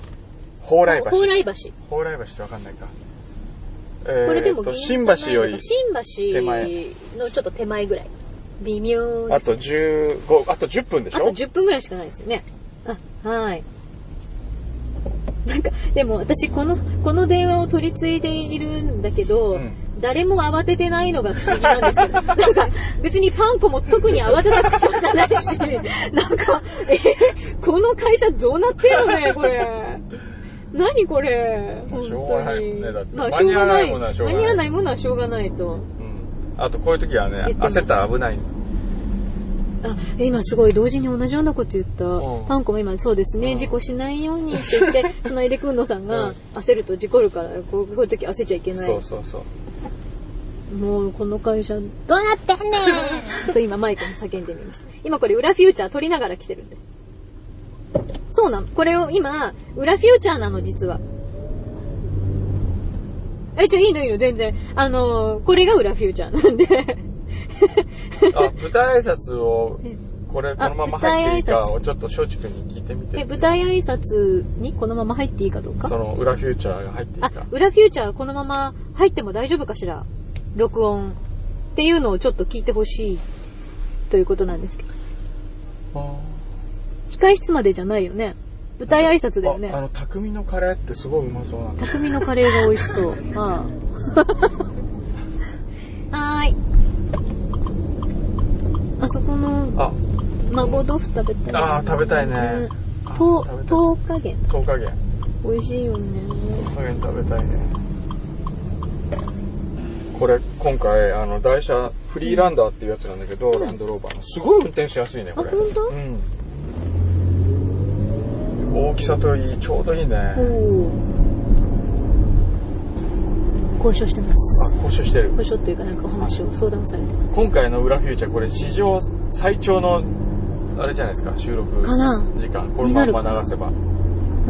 蓬莱橋。蓬莱橋。蓬莱橋ってわかんないか。これでも新橋より、新橋のちょっと手前ぐらい。微妙ですあと15、あと10分でしょ？あと10分ぐらいしかないですよね。あ、はい。なんか、でも私この、この電話を取り継いでいるんだけど、うん誰も慌ててないのが不思議なんですけど、なんか別にパン粉も特に慌てた口調じゃないし、なんか、えこの会社どうなってんのね、これ。何これ。本まあしょうがない当に。まあ、しょうがない間に合わないものはしょうがないと。うん。あとこういう時はね焦ったら危ない。あ、今すごい同時に同じようなこと言った。うんパンコも今そうですね、うん事故しないようにって言って、隣でくんのさんが焦ると事故るから、こうこういう時焦っちゃいけない。そうそうそう。もうこの会社どうなってんねん と今マイクに叫んでみました。今これ裏フューチャー撮りながら来てるんで。そうなの。これを今、裏フューチャーなの実は。え、じゃあいいのいいの全然。あのーこれが裏フューチャーなんで。あ、舞台挨拶を、これ、このまま入っていいかをちょっと松竹に聞いてみて。え、舞台挨拶にこのまま入っていいかどうか？その裏フューチャーが入っていいあか。、裏フューチャーこのまま入っても大丈夫かしら？録音っていうのをちょっと聞いてほしいということなんですけど。あ控室までじゃないよね？舞台挨拶だよね？ああ。の、匠のカレーってすごいうまそうなんだ。匠のカレーが美味しそう。はあ、はーい。あそこのあ、麻婆豆腐食べたい、あー食べたいねあと食べたい10日元。10日元。美味しいよね。10日元食べたいね。これ、今回、あの、台車、フリーランダーっていうやつなんだけど、ランドローバーの。すごい運転しやすいね、これ。あ本当？うん。大きさといい、ちょうどいいね。交渉してます。あ、交渉してる。交渉っていうかなんかお話を相談されてます。今回の裏フューチャーこれ史上最長のあれじゃないですか収録かな時間このまんま流せばこ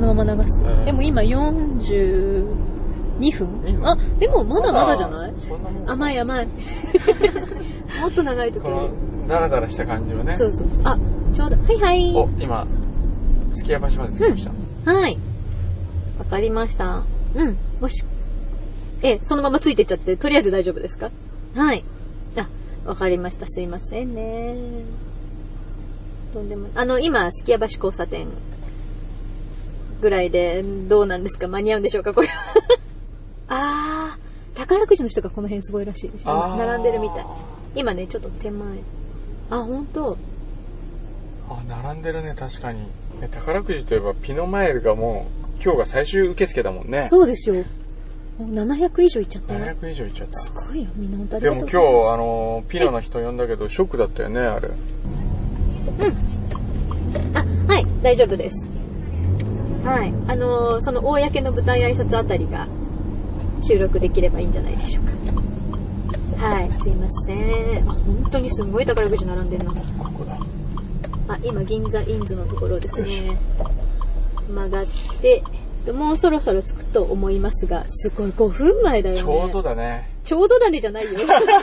のまま流すと。うんでも今42分2分？あ、でもまだまだじゃない？甘い甘い。もっと長い時ある。ダラダラした感じをねそうそうそう。あ、ちょうど。はいはい。お今すき家橋まで着きました、はい。わかりました。うん。もし、え、そのままついてっちゃって、とりあえず大丈夫ですか？はい。あ、わかりました。すいませんね。とんでも。あの、今、すき家橋交差点ぐらいで、どうなんですか？間に合うんでしょうか？これは。あー、宝くじの人がこの辺すごいらしいでしょあー並んでるみたい。今ね、ちょっと手前。あ、ほんとあ並んでるね確かにえ宝くじといえばピノマイルがもう今日が最終受付だもんねそうですよ。もう700以上いっちゃったよ。700以上いっちゃっすたごいよ、みんな本当でも。今日あのピノの人呼んだけどショックだったよねあれあ、はい、大丈夫です。はい。あのーその公の舞台挨拶あたりが収録できればいいんじゃないでしょうか。はい、すいません。あ、本当にすごい宝くじ並んでんな。ここだあ、今、銀座インズのところですね。曲がって、もうそろそろ着くと思いますが、すごい5分前だよね。ちょうどだねちょうどだねじゃないよ。ちょうどだ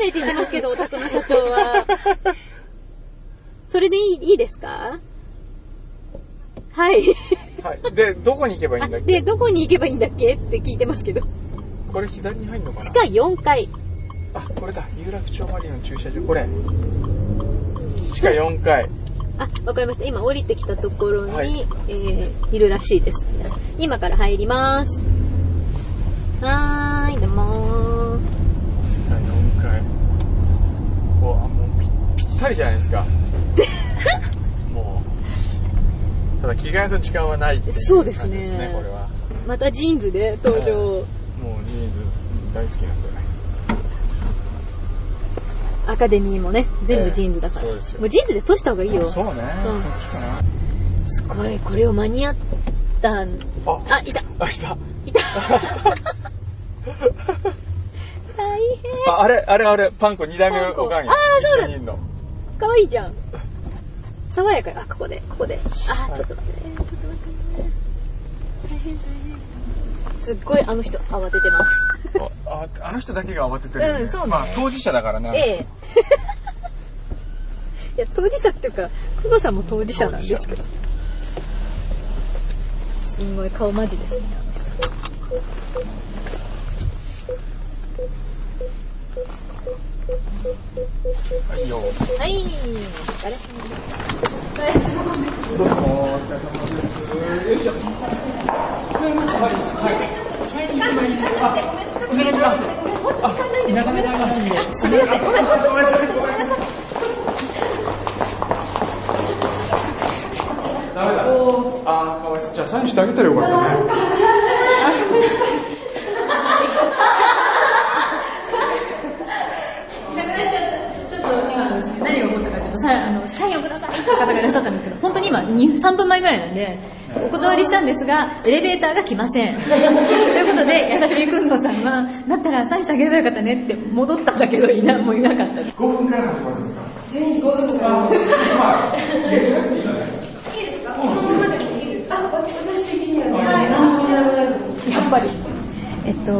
ねって言ってますけど、お宅の社長は。それでいいいいですか？はい。はいでどこに行けばいいあんだっけ？で、どこに行けばいいんだっけって聞いてますけど。これ左に入るのかな？地下4階。あ、これだ。有楽町マリンの駐車場。これ。地下4階。あ、わかりました。今降りてきたところに、はいえー、いるらしいです。今から入ります。はーい、どうもー。地下4階。お、あ、もうぴぴったりじゃないですか。もう。ただ着替えの時間はないっていう感じそうですねこれは。またジーンズで登場。もうジーンズ大好きなんだよね。アカデミーもね、全部ジーンズだから。ええそうですよもうジーンズで通した方がいいよ。そうね。うすごい、これを間に合ったん。な。あ、いたあ、あ、いた。いた 大変あ、あれ、あれ、あれ、パンコ2代目おかんにあーそうだ。かわいいじゃん。爽やかよ。あ、ここで、ここで。あ、ちょっと待ってね。ちょっと待ってね。大変大変。すっごいあの人慌ててます。あああの人だけが慌ててる、うんそうねまあ当事者だからね。ええ。いや、当事者っていうか、久野さんも当事者なんですけど。すんごい顔マジですね、あの人。はいよ。はい、お疲れ様です。どうも、お疲れ様です。よいしょ。ダメだ。あー、かわいそう。じゃあサインしてあげたらよかったね。いなくなっち。ょっと今、何が起こったかというと、さあのサインをくださいって方がいらっしゃったんですけど、本当に今、2 3分前ぐらいなんで、断りしたんですが、エレベーターが来ません。ということで、優しいくんどさんは、だったらサインしてあげればよかったねって戻ったんだけど、いな、もういなかった。5分から始まるんですか？12時5分から。まあ、いいですか？いいじゃないやっぱり。えっと、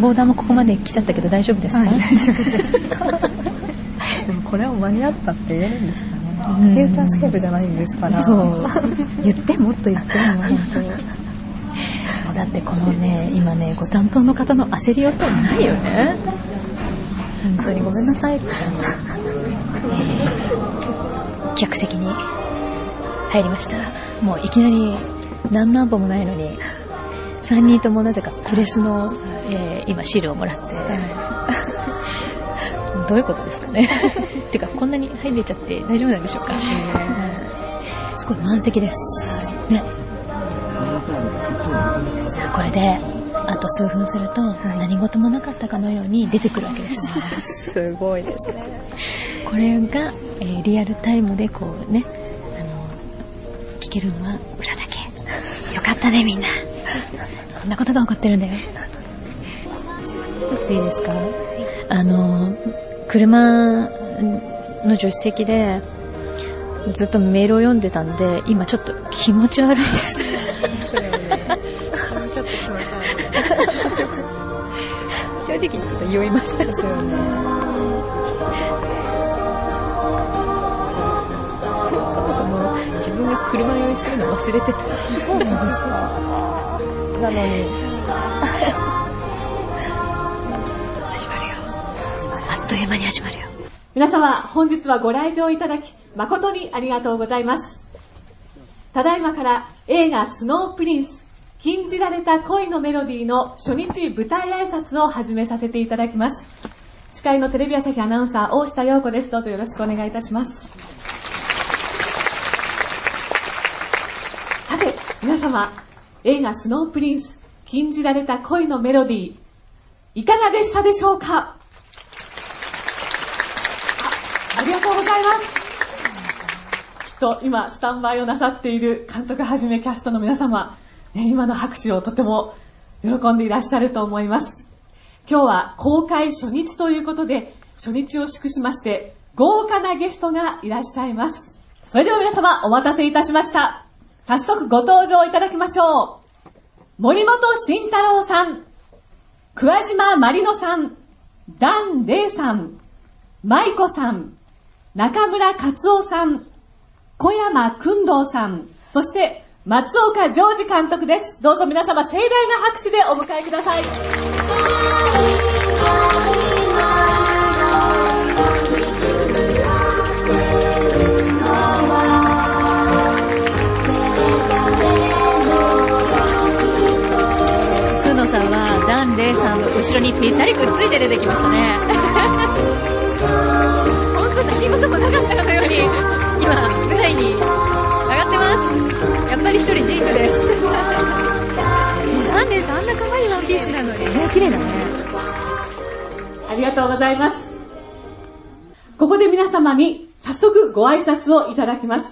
ボーダーもここまで来ちゃったけど大丈夫ですか、大丈夫です。でもこれを間に合ったって言えるんですかね。フューチャースケープじゃないんですから。そう。言って、もっと言って、もう本当そう、だってこのね、今ね、ご担当の方の焦りよとないよね。本当にごめんなさい。客席に入りました。もういきなり何何歩もないのに、3人ともなぜかプレスの、えー今シールをもらって、どういうことですか？ね。てか、こんなに入れちゃって大丈夫なんでしょうか？うんすごい満席です。ね。さあ、これで、あと数分すると、何事もなかったかのように出てくるわけです。すごいですね。これが、えーリアルタイムでこうね、あの、聞けるのは裏だけ。よかったね、みんな。こんなことが起こってるんだよ。一ついいですか？あの、車の助手席で、ずっとメールを読んでたんで、今ちょっと気持ち悪いです。そうよね。ちょっと気持ち悪い。正直ちょっと酔いました。ですよね。そもそも自分が車酔いするの忘れてた。そうなんですか。なのに、間に始まるよ。皆様、本日はご来場いただき、誠にありがとうございます。ただいまから映画スノープリンス、禁じられた恋のメロディーの初日舞台挨拶を始めさせていただきます。司会のテレビ朝日アナウンサー、大下陽子です。どうぞよろしくお願いいたします。さて、皆様、映画スノープリンス、禁じられた恋のメロディー、いかがでしたでしょうか？ありがとうございます。と、今、スタンバイをなさっている監督はじめキャストの皆様、ね今の拍手をとても喜んでいらっしゃると思います。今日は公開初日ということで、初日を祝しまして、豪華なゲストがいらっしゃいます。それでは皆様、お待たせいたしました。早速ご登場いただきましょう。森本慎太郎さん、桑島まりのさん、ダン・レイさん、舞子さん、中村克夫さん、小山君堂さん、そして松岡ジョージ監督です。どうぞ皆様盛大な拍手でお迎えください。ン・レイさんの後ろにぴったりくっついて出てきましたね。本当何事もなかったかのように、今、舞台に上がってます。やっぱり一人ジーンズです。ダン・レイさんあんな可愛いワンピースなのに。ね、綺麗だね。ありがとうございます。ここで皆様に早速ご挨拶をいただきます。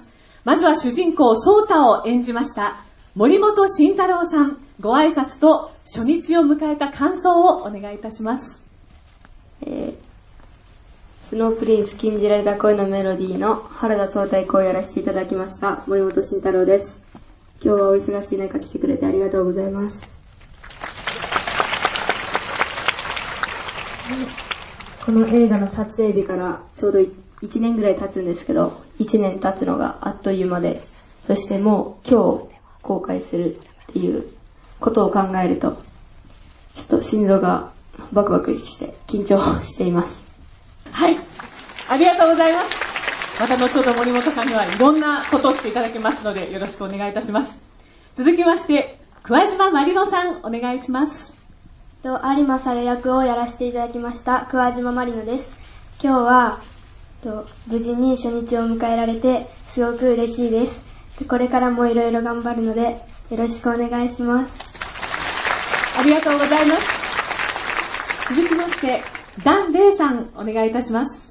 まずは主人公ソータを演じました森本慎太郎さん、ご挨拶と初日を迎えた感想をお願いいたします。えー、スノープリンス禁じられた声のメロディーの原田総太公をやらせていただきました、森本慎太郎です。今日はお忙しい中来てくれてありがとうございます。この映画の撮影日からちょうど1年ぐらい経つんですけど、1年経つのがあっという間で、そしてもう今日公開するっていうことを考えると、ちょっと心臓がバクバクして緊張しています。はい。ありがとうございます。また後ほど森本さんにはいろんなことをしていただきますので、よろしくお願いいたします。続きまして、桑島まりのさん、お願いします。と有馬猿役をやらせていただきました桑島まりのです今日はと無事に初日を迎えられてすごく嬉しいですでこれからもいろいろ頑張るのでよろしくお願いしますありがとうございます。続きまして、ダン・レイさん、お願いいたします。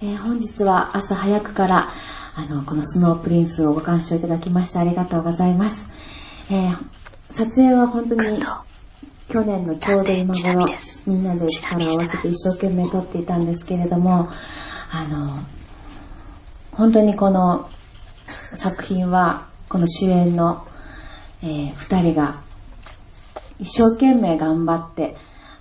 えー本日は朝早くから、あの、このスノープリンスをご鑑賞いただきましてありがとうございます。えー撮影は本当に、去年のちょうど今頃、みんなで力を合わせて一生懸命撮っていたんですけれども、あの、本当にこの作品は、この主演の、えー二人が一生懸命頑張って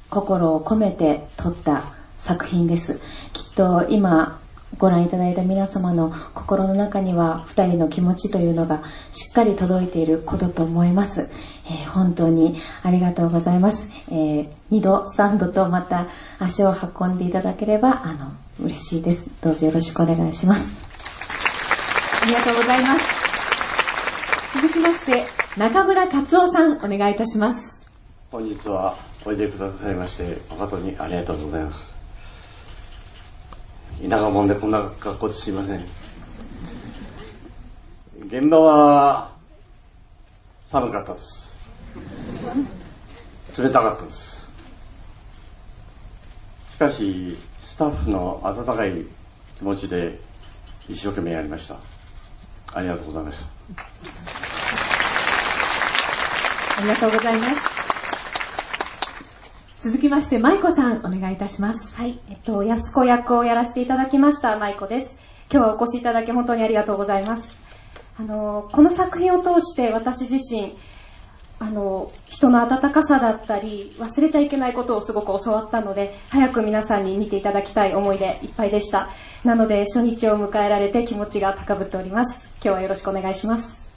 心を込めて撮った作品です。きっと今ご覧いただいた皆様の心の中には二人の気持ちというのがしっかり届いていることと思います。えー本当にありがとうございます。えー二度、三度とまた足を運んでいただければ、あの、嬉しいです。どうぞよろしくお願いします。ありがとうございます。続きまして、中村達夫さん、お願いいたします。本日はおいでくださいまして誠にありがとうございます。田舎者でこんな格好ですいません。現場は寒かったです。冷たかったです。しかしスタッフの温かい気持ちで一生懸命やりました。ありがとうございましたありがとうございます。続きまして、舞子さん、お願いいたします。はい、えっと、安子役をやらせていただきました、舞子です。今日はお越しいただき本当にありがとうございます。あの、この作品を通して私自身、あの、人の温かさだったり、忘れちゃいけないことをすごく教わったので、早く皆さんに見ていただきたい思いでいっぱいでした。なので、初日を迎えられて気持ちが高ぶっております。今日はよろしくお願いします。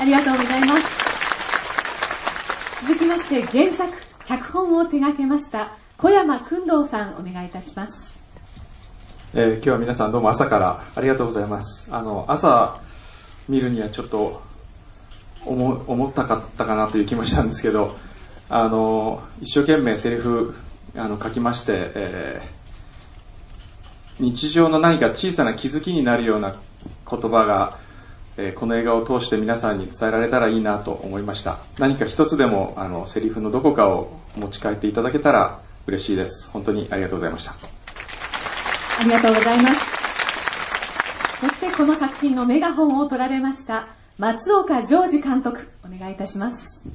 ありがとうございます。続きまして、原作、脚本を手掛けました、小山君堂さん、お願いいたします。えー今日は皆さんどうも朝からありがとうございます。あの、朝見るにはちょっと思思ったかったかなという気もしたんですけど、あの、一生懸命セリフあの書きまして、えー日常の何か小さな気づきになるような言葉が、えーこの映画を通して皆さんに伝えられたらいいなと思いました。何か一つでもあのセリフのどこかを持ち帰っていただけたら嬉しいです。本当にありがとうございました。ありがとうございます。そしてこの作品のメガホンを取られました、松岡ジョージ監督、お願いいたします。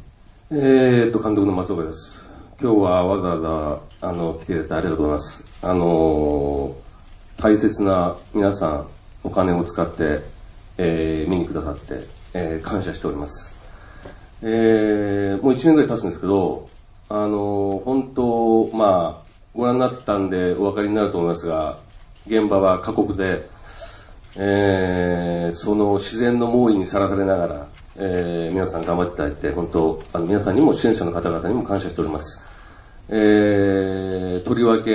えーっと、監督の松岡です。今日はわざわざ、あの、来ていただいてありがとうございます。あのー大切な皆さん、お金を使って、えー見にくださって、えー感謝しております。えーもう一年ぐらい経つんですけど、あの本当、まあ、ご覧になったんでお分かりになると思いますが、現場は過酷で、えーその自然の猛威にさらされながら、えー皆さん頑張っていただいて、本当、あの皆さんにも出演者の方々にも感謝しております。えーとりわけ、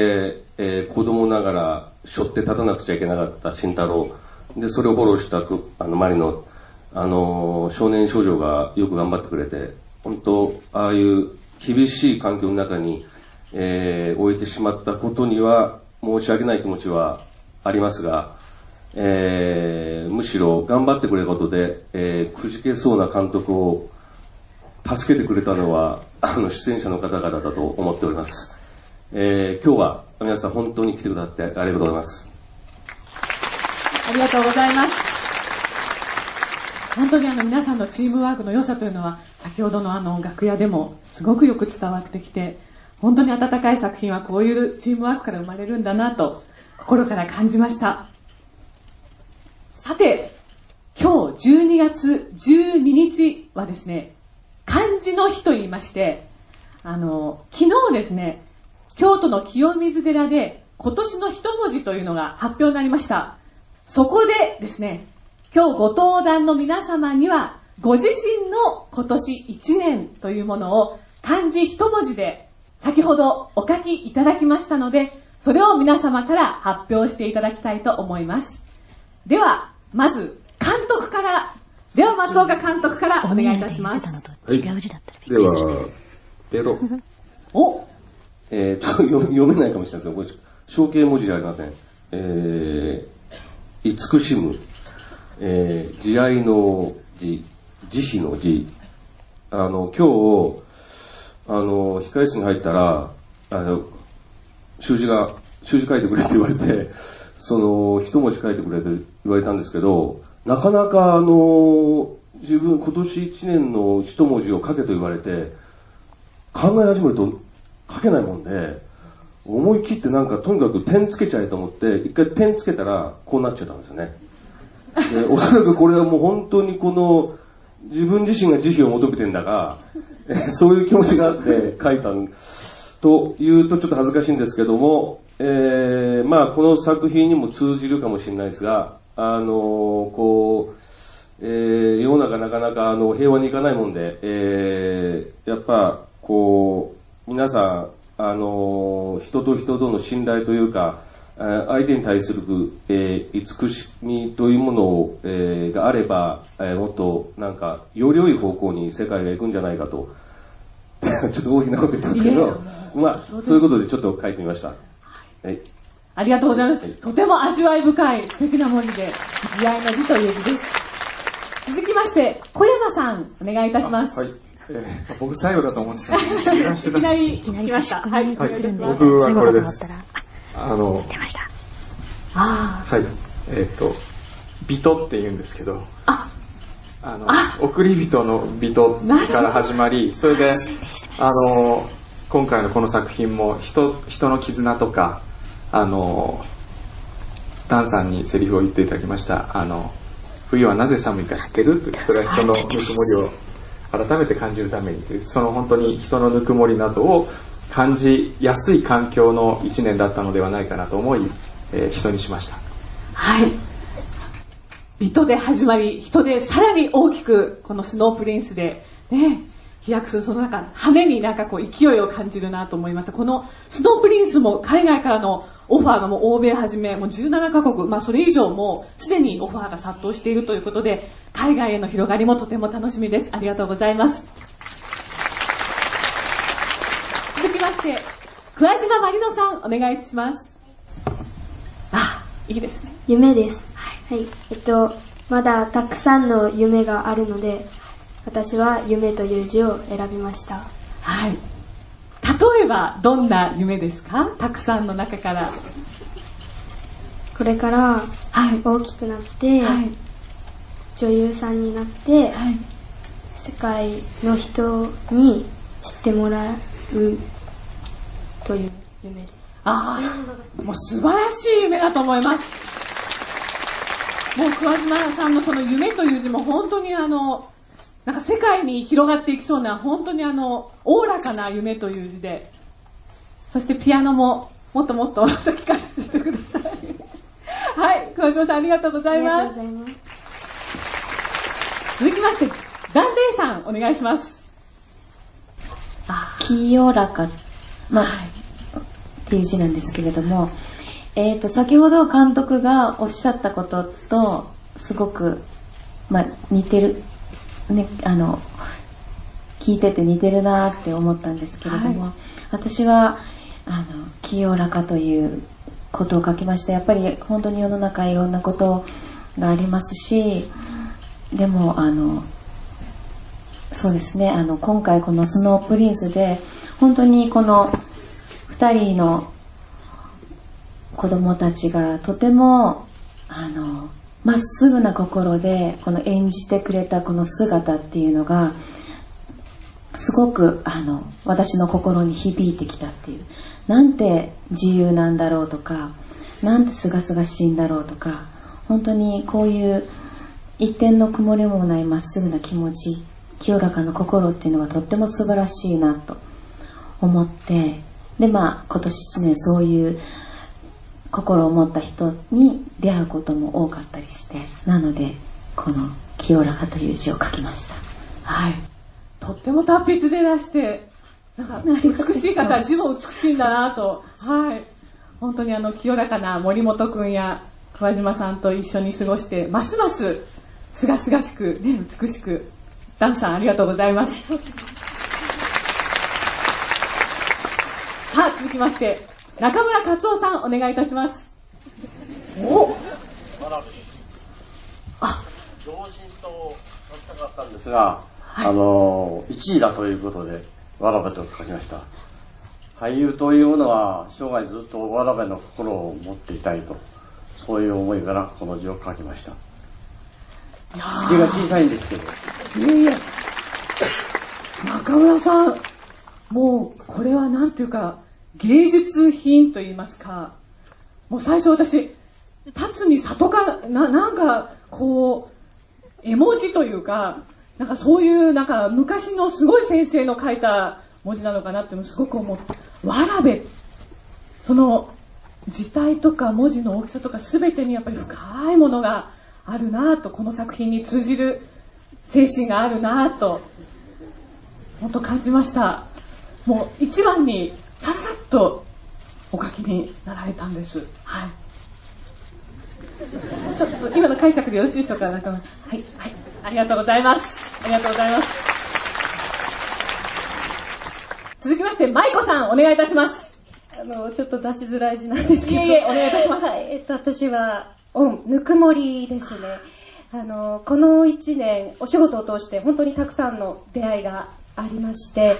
えー子供ながら背負って立たなくちゃいけなかった慎太郎、で、それをフォローしたくあの、マリの、あの少年少女がよく頑張ってくれて、本当、ああいう厳しい環境の中に、えー置いてしまったことには申し訳ない気持ちはありますが、えーむしろ頑張ってくれたことで、えーくじけそうな監督を助けてくれたのは、あの、出演者の方々だと思っております。えー今日は皆さん本当に来てくださってありがとうございます。ありがとうございます。本当にあの皆さんのチームワークの良さというのは、先ほどのあの楽屋でもすごくよく伝わってきて、本当に温かい作品はこういうチームワークから生まれるんだなと、心から感じました。さて、今日12月12日はですね、漢字の日と言いまして、あの、昨日ですね、京都の清水寺で今年の一文字というのが発表になりました。そこでですね、今日ご登壇の皆様には、ご自身の今年一年というものを漢字一文字で先ほどお書きいただきましたので、それを皆様から発表していただきたいと思います。では、まず、監督から、では松岡監督からお願いいたします。はい。では、ベロ。おえー、ちょっと読読めないかもしれないですけど、これ、象形文字じゃありません。えー、慈しむ。えー、慈愛の慈、慈悲の慈。あの、今日、あの、控室に入ったら、あの、習字が、習字書いてくれって言われて、その、一文字書いてくれって言われたんですけど、なかなかあの、自分今年一年の一文字を書けと言われて、考え始めると書けないもんで、思い切ってなんかとにかく点つけちゃえと思って、一回点つけたらこうなっちゃったんですよね。でおそらくこれはもう本当にこの、自分自身が慈悲を求めてんだが、そういう気持ちがあって書いたというとちょっと恥ずかしいんですけども、えー、まあこの作品にも通じるかもしれないですが、あのこう、えー、世の中なかなかあの平和にいかないもんで、えー、やっぱこう、皆さん、あの人と人との信頼というか、相手に対する、えー慈しみというものを、えーがあれば、えーもっとなんか、より良い方向に世界が行くんじゃないかと、ちょっと大きなこと言ってますけど、まあ、そういうことでちょっと書いてみました。はい。ありがとうございます。とても味わい深い素敵な文字で、慈愛の字という字です。続きまして、小山さん、お願いいたします。はい。えー僕最後だと思ってたんで、知らせてたいきなり来ました。はい、おはい。僕はこれです。あの、出ました。あはい。えっ、と、ビトって言うんですけど、あ、あの、送り人のビトから始まり、それで、あの、今回のこの作品も人、人の絆とか、あの、ダンさんにセリフを言っていただきました、あの、冬はなぜ寒いか知ってる？って、それは人のぬくもりを改めて感じるためにという、その本当に人のぬくもりなどを感じやすい環境の一年だったのではないかなと思い、えー人にしました。はい。人で始まり、人でさらに大きく、このスノープリンスで、ね、飛躍するその中、羽になんかこう勢いを感じるなと思いました。このスノープリンスも海外からのオファーがもう欧米はじめ、もう17カ国、まあそれ以上もうすでにオファーが殺到しているということで、海外への広がりもとても楽しみです。ありがとうございます。続きまして、桑島まりのさん、お願いします。あ、いいですね。夢です。はい。えっと、まだたくさんの夢があるので、私は夢という字を選びました。はい。例えば、どんな夢ですか？たくさんの中から。これから大きくなって、女優さんになって、世界の人に知ってもらうという夢です。ああ、もう素晴らしい夢だと思います。もう桑島さんのその夢という字も本当にあの、なんか世界に広がっていきそうな、本当にあの、おおらかな夢という字で、そしてピアノももっともっと聞かせてください。はい、桑島さんありがとうございます。続きまして、ダンデイさんお願いします。清らか、まあ、っていう字なんですけれども、えっ、と、先ほど監督がおっしゃったことと、すごく、まあ、似てる、ね、あの、聞いてて似てるなって思ったんですけれども、私は、あの、清らかということを書きました。やっぱり本当に世の中いろんなことがありますし、でも、あの、そうですね、あの、今回このスノープリンスで、本当にこの二人の子供たちがとても、あの、まっすぐな心で、この演じてくれたこの姿っていうのが、すごく、あの、私の心に響いてきたっていう。なんて自由なんだろうとか、なんて清々しいんだろうとか、本当にこういう一点の曇りもないまっすぐな気持ち、清らかな心っていうのはとっても素晴らしいなと思って、で、まあ、今年1年そういう心を持った人に出会うことも多かったりして、なので、この清らかという字を書きました。はい。とっても達筆でいらして、なんか美しい方、字も美しいんだなと、はい。本当にあの、清らかな森本くんや桑島さんと一緒に過ごして、ますます、すがすがしく、ね、美しく、ダンさんありがとうございます。さあ、続きまして、中村克夫さん、お願いいたします。お同心と書きたかったんですが、あの、1位だということで、わらべと書きました。俳優というものは、生涯ずっとわらべの心を持っていたいと、そういう思いからこの字を書きました。字が小さいんですけど、いえいえ。中村さん、もう、これはなんていうか、芸術品と言いますか、もう最初私、立つに里か、な、なんか、こう、絵文字というか、なんかそういう、なんか昔のすごい先生の書いた文字なのかなってすごく思って、わらべ、その、字体とか文字の大きさとか全てにやっぱり深いものがあるなと、この作品に通じる精神があるなと、本当感じました。もう一番にささっとお書きになられたんです。はい。ちょっと今の解釈でよろしいでしょうか、中村。はい、はい。ありがとうございます。ありがとうございます。続きまして、舞子さん、お願いいたします。あの、ちょっと出しづらい字なんですけど。いえいえお願いいたしますはい、えっと、私は、オン、ぬくもりですね。あの、この一年、お仕事を通して本当にたくさんの出会いがありまして、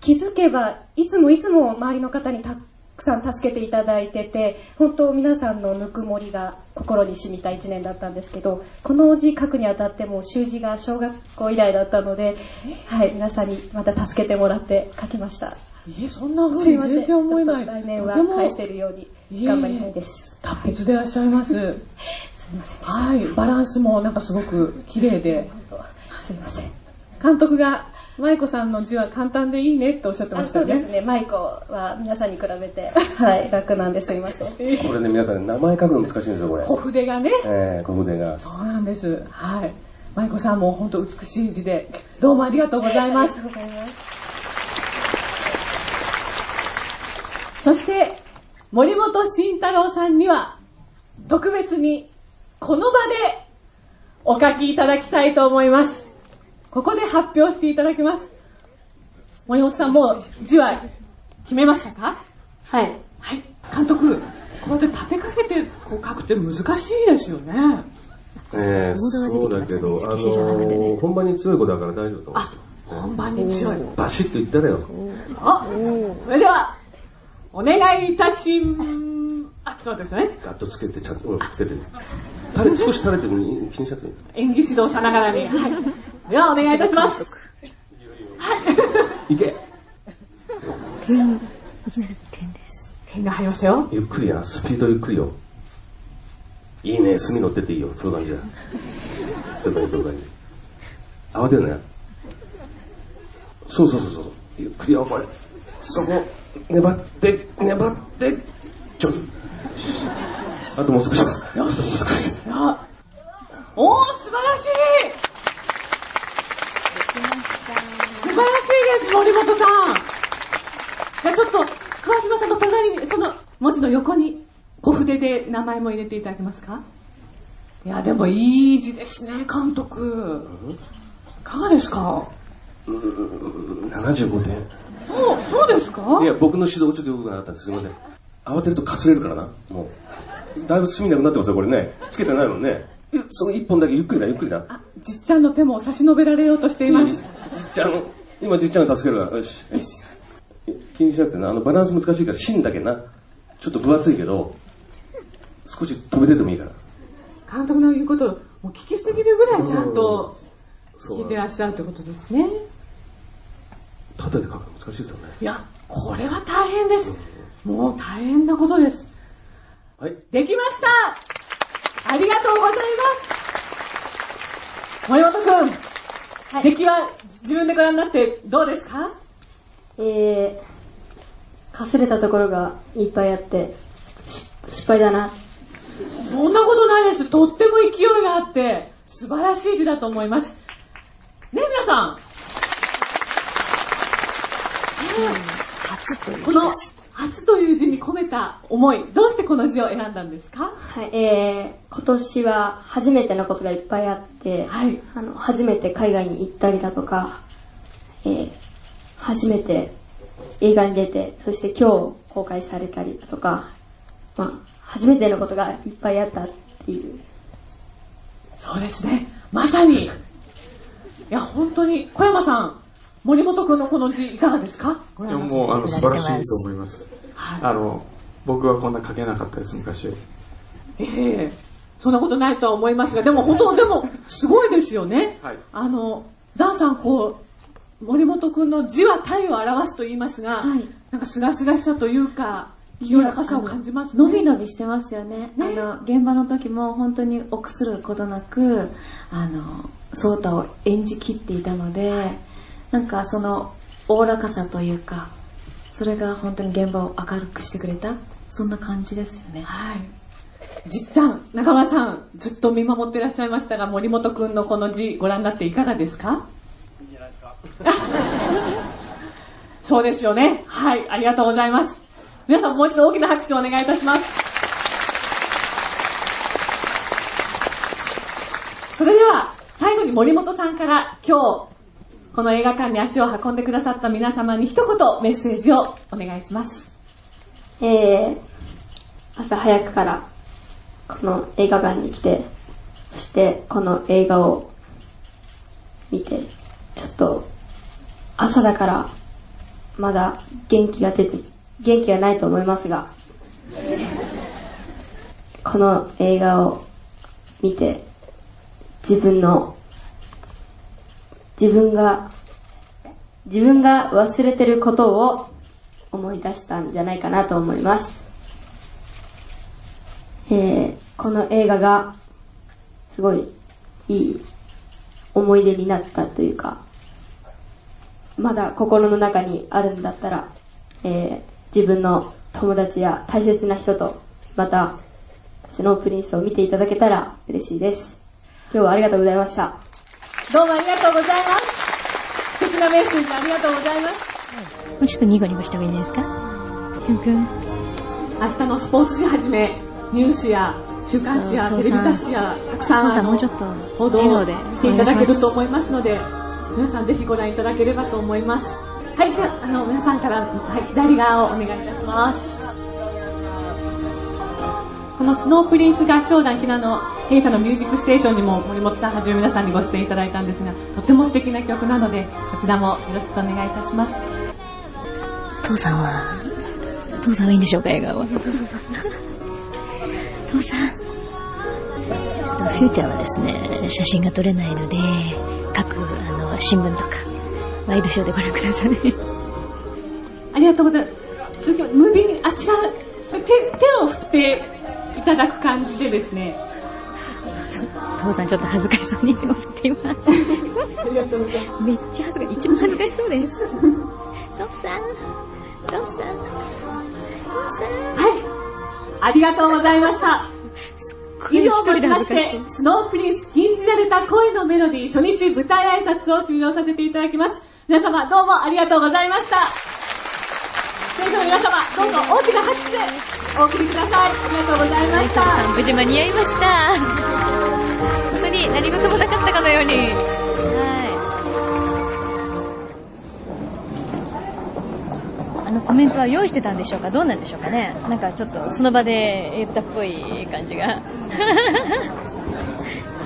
気づけば、いつもいつも周りの方にたくさん助けていただいてて、本当皆さんのぬくもりが心に染みた一年だったんですけど、この字書くにあたっても習字が小学校以来だったので、はい、皆さんにまた助けてもらって書きました。いえ、そんな風に。全然思えない。来年は返せるように頑張りたいです。達筆でいらっしゃいます。はい、バランスもなんかすごく綺麗で。すいません。監督が、舞子さんの字は簡単でいいねっておっしゃってまあしたよね。そうですね。マイコは皆さんに比べて、はい、楽なんですいません。これね、皆さん、名前書くの難しいんですよ、これ。小筆がね。えー、小筆が。そうなんです。はい。舞子さんも本当美しい字で、どうもありがとうございます。ありがとうございます。そして、森本慎太郎さんには、特別に、この場で、お書きいただきたいと思います。ここで発表していただきます。森本さん、もう字は決めましたか？はい。はい。監督、こうやって立てかけてこう書くって難しいですよね。えー、そうだけど、あのー、本番に強い子だから大丈夫と思う。本番に強い。バシッと言ったらよ。あ、それでは、お願いいたしん、あ、ちょっと待ってくださいね。ガッとつけて、ちゃんと、うん、つけて。垂れ、少し垂れても気にしちゃっていい？演技指導さながらに。はい。では、お願いいたします。いけ点が入りましたよ。ゆっくりや、スピードゆっくりよ。いいね、墨乗ってっていいよ、そういう感じだ。そういう感じ、そういう感じ。慌てるなよ。そうそうそうそう。ゆっくりよ、これ。そこ、粘って、粘って、ちょっと。あともう少し。あともう少し。あおー、素晴らしい素晴らしいです、森本さん。じゃあちょっと、川島さんの隣に、その文字の横に、小筆で名前も入れていただけますか？いや、でもいい字ですね、監督。いかがですか？うーん、75点。そう、そうですか？いや、僕の指導ちょっとよくなかったんです。すいません。慌てるとかすれるからな、もう。だいぶ墨なくなってますよ、これね。つけてないもんね。えその一本だけゆっくりだ、ゆっくりだ。あ、じっちゃんの手も差し伸べられようとしています。じっちゃん、今じっちゃんが助けるから。よし。気にしなくてな、あの、バランス難しいから、芯だけな。ちょっと分厚いけど、少し飛び出てもいいから。監督の言うことをもう聞きすぎるぐらいちゃんと聞いてらっしゃるってことですね。縦で書くの難しいですよね。いや、これは大変です。もう大変なことです。はい。できましたありがとうございます森本くん、出来は自分でご覧になってどうですか？えー、かすれたところがいっぱいあって、し失敗だな。そんなことないです。とっても勢いがあって、素晴らしい字だと思います。ね、皆さん。初というこの、初という字に込めた思い、どうしてこの字を選んだんですか？はい、えー、今年は初めてのことがいっぱいあって、はい。あの、初めて海外に行ったりだとか、えー、初めて映画に出て、そして今日公開されたりだとか、まあ、初めてのことがいっぱいあったっていう。そうですね。まさに。いや、本当に、小山さん、森本くんのこの字いかがですか？ごいや覧になってもうあの素晴らしいと思います。あの僕はこんな書けなかったです昔。ええそんなことないとは思いますが、でも本当、でも、すごいですよね。はい。あの、ダンさん、こう、森本くんの字は体を表すと言いますが、なんかすがすがしさというか、清らかさを感じますね。伸び伸びしてますよね。あの、現場の時も本当に臆することなく、あの、ソータを演じきっていたので、なんかその、おおらかさというか、それが本当に現場を明るくしてくれた、そんな感じですよね。はい。じっちゃん、中村さん、ずっと見守っていらっしゃいましたが、森本くんのこの字、ご覧になっていかがですか？いいんじゃないですか。そうですよね。はい、ありがとうございます。皆さんもう一度大きな拍手をお願いいたします。それでは、最後に森本さんから今日、この映画館に足を運んでくださった皆様に一言メッセージをお願いします。えー、朝早くからこの映画館に来て、そしてこの映画を見て、ちょっと朝だからまだ元気が出て、元気がないと思いますが、この映画を見て自分の自分が自分が忘れてることを思い出したんじゃないかなと思います。えー、この映画がすごいいい思い出になったというか、まだ心の中にあるんだったら、えー、自分の友達や大切な人とまたスノープリンスを見ていただけたら嬉しいです。今日はありがとうございました。どうもありがとうございます。素敵なメッセージありがとうございます。もうちょっとニコニコした方がいいんじゃないですか？ふんふん。明日のスポーツ紙はじめ、ニュースや週刊誌やテレビ雑誌やたくさんもうちょっと報道していただけると思いますので、皆さんぜひご覧いただければと思います。はい、ではあの皆さんから、はい、左側をお願いいたします。このスノープリンス合唱団ひなの弊社のミュージックステーションにも森本さんはじめ皆さんにご出演いただいたんですが、とても素敵な曲なので、こちらもよろしくお願いいたします。父さんは、父さんはいいんでしょうか、笑顔は。父さん。ちょっとフューチャーはですね、写真が撮れないので、各、あの、新聞とか、ワイドショーでご覧ください。ありがとうございます。続きまムービーに、あちら、手、手を振っていただく感じでですね。父さんちょっと恥ずかしそうに手を振っています。ありがとうございます。めっちゃ恥ずかしい。一番恥ずかしそうです。父さん、父さん、父さん。はい。ありがとうございました。以上をもちまして、スノープリンス禁じられた恋のメロディー初日舞台挨拶を終了させていただきます。皆様どうもありがとうございました。選手の皆様、どうぞ大きな拍手でお送りください。ありがとうございました。さん無事間に合いました。本当に何事もなかったかのように。はい。あのコメントは用意してたんでしょうか？どうなんでしょうかね？なんかちょっとその場で言ったっぽい感じが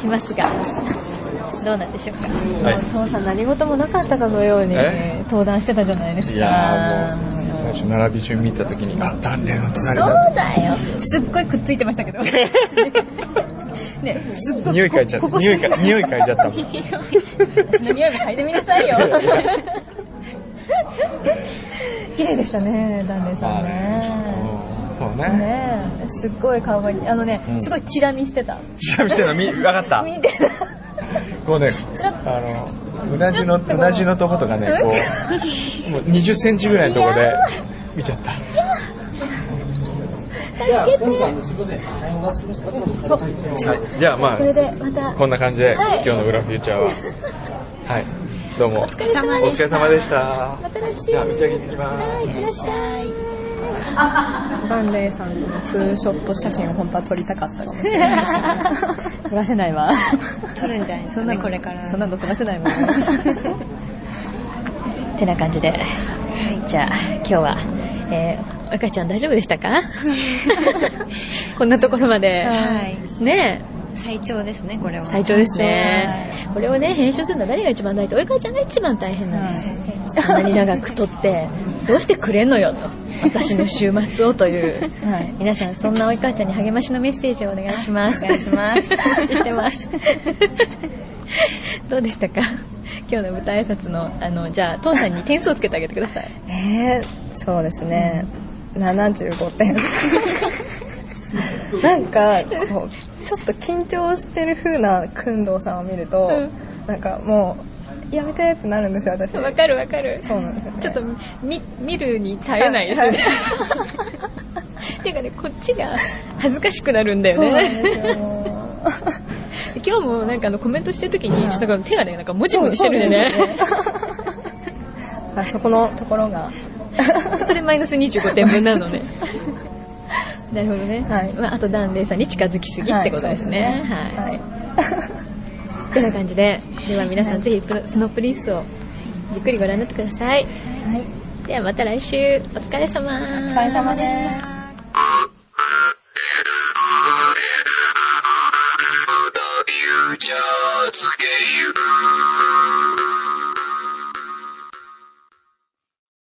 しますが、どうなんでしょうか？はい父さん何事もなかったかのようにえ？登壇してたじゃないですか。いやーもう最初並び順見た時にあダンレイの隣そだうだよ。すっごいくっついてましたけど。ね、すっごい。匂い嗅いちゃった匂いか匂い嗅いじゃったもん私の匂いも嗅いでみなさいよ。綺麗でしたね、ダンレイさんね。そうねねえすっごい顔がいい。あのね、うんすごいチラ見してた。ちなみにしてるの見分かった 見てた。こうねあのうなじのうなじのとことかねこうもう20センチぐらいのとこで見ちゃった。助けてはい、じゃあまあこれでまた。こんな感じで、はい。今日の裏フューチャーは。はい。どうも。お疲れ様でした。お疲れ様でした。また来週。じゃあ打ち上げ行ってきます。はいいってらっしゃいバンレイさんとのツーショット写真を本当は撮りたかったかもしれないですね。撮らせないわ。撮るんじゃないですかね、これから。そんなの撮らせないもん。てな感じで。じゃあ、今日は、えー、赤ちゃん大丈夫でしたか？こんなところまで。はい。ね最長ですね、これは。最長ですね。これをね、編集するのは誰が一番大変おいかちゃんが一番大変なんですよ。あんなに長く撮って、どうしてくれんのよと。私の週末をという。皆さん、そんなおいかちゃんに励ましのメッセージをお願いします。お願いします。してます。どうでしたか？今日の舞台挨拶の、あの、じゃあ、父さんに点数をつけてあげてください。えー、そうですね。75点。なんか、こう、ちょっと緊張してる風な工藤さんを見ると、なんかもう、やめてってなるんですよ、私。わかるわかる。そうなんですよ、ね。ちょっと見、見るに耐えないですよね。ていうかね、こっちが恥ずかしくなるんだよね。そうなんですよ、もう。今日もなんかあのコメントしてる時に、ちょっと手がね、なんかもじもじしてるんでね。あそこのところが。それマイナス25点分なのね。なるほどね、はい。まあ、あとンデイさんに近づきすぎってことですね。はい、はい、という感じで では皆さん、ぜひスノープリースをじっくりご覧になってください、はい、ではまた来週。お疲れ様。お疲れ様でした「フューチャーズゲーム」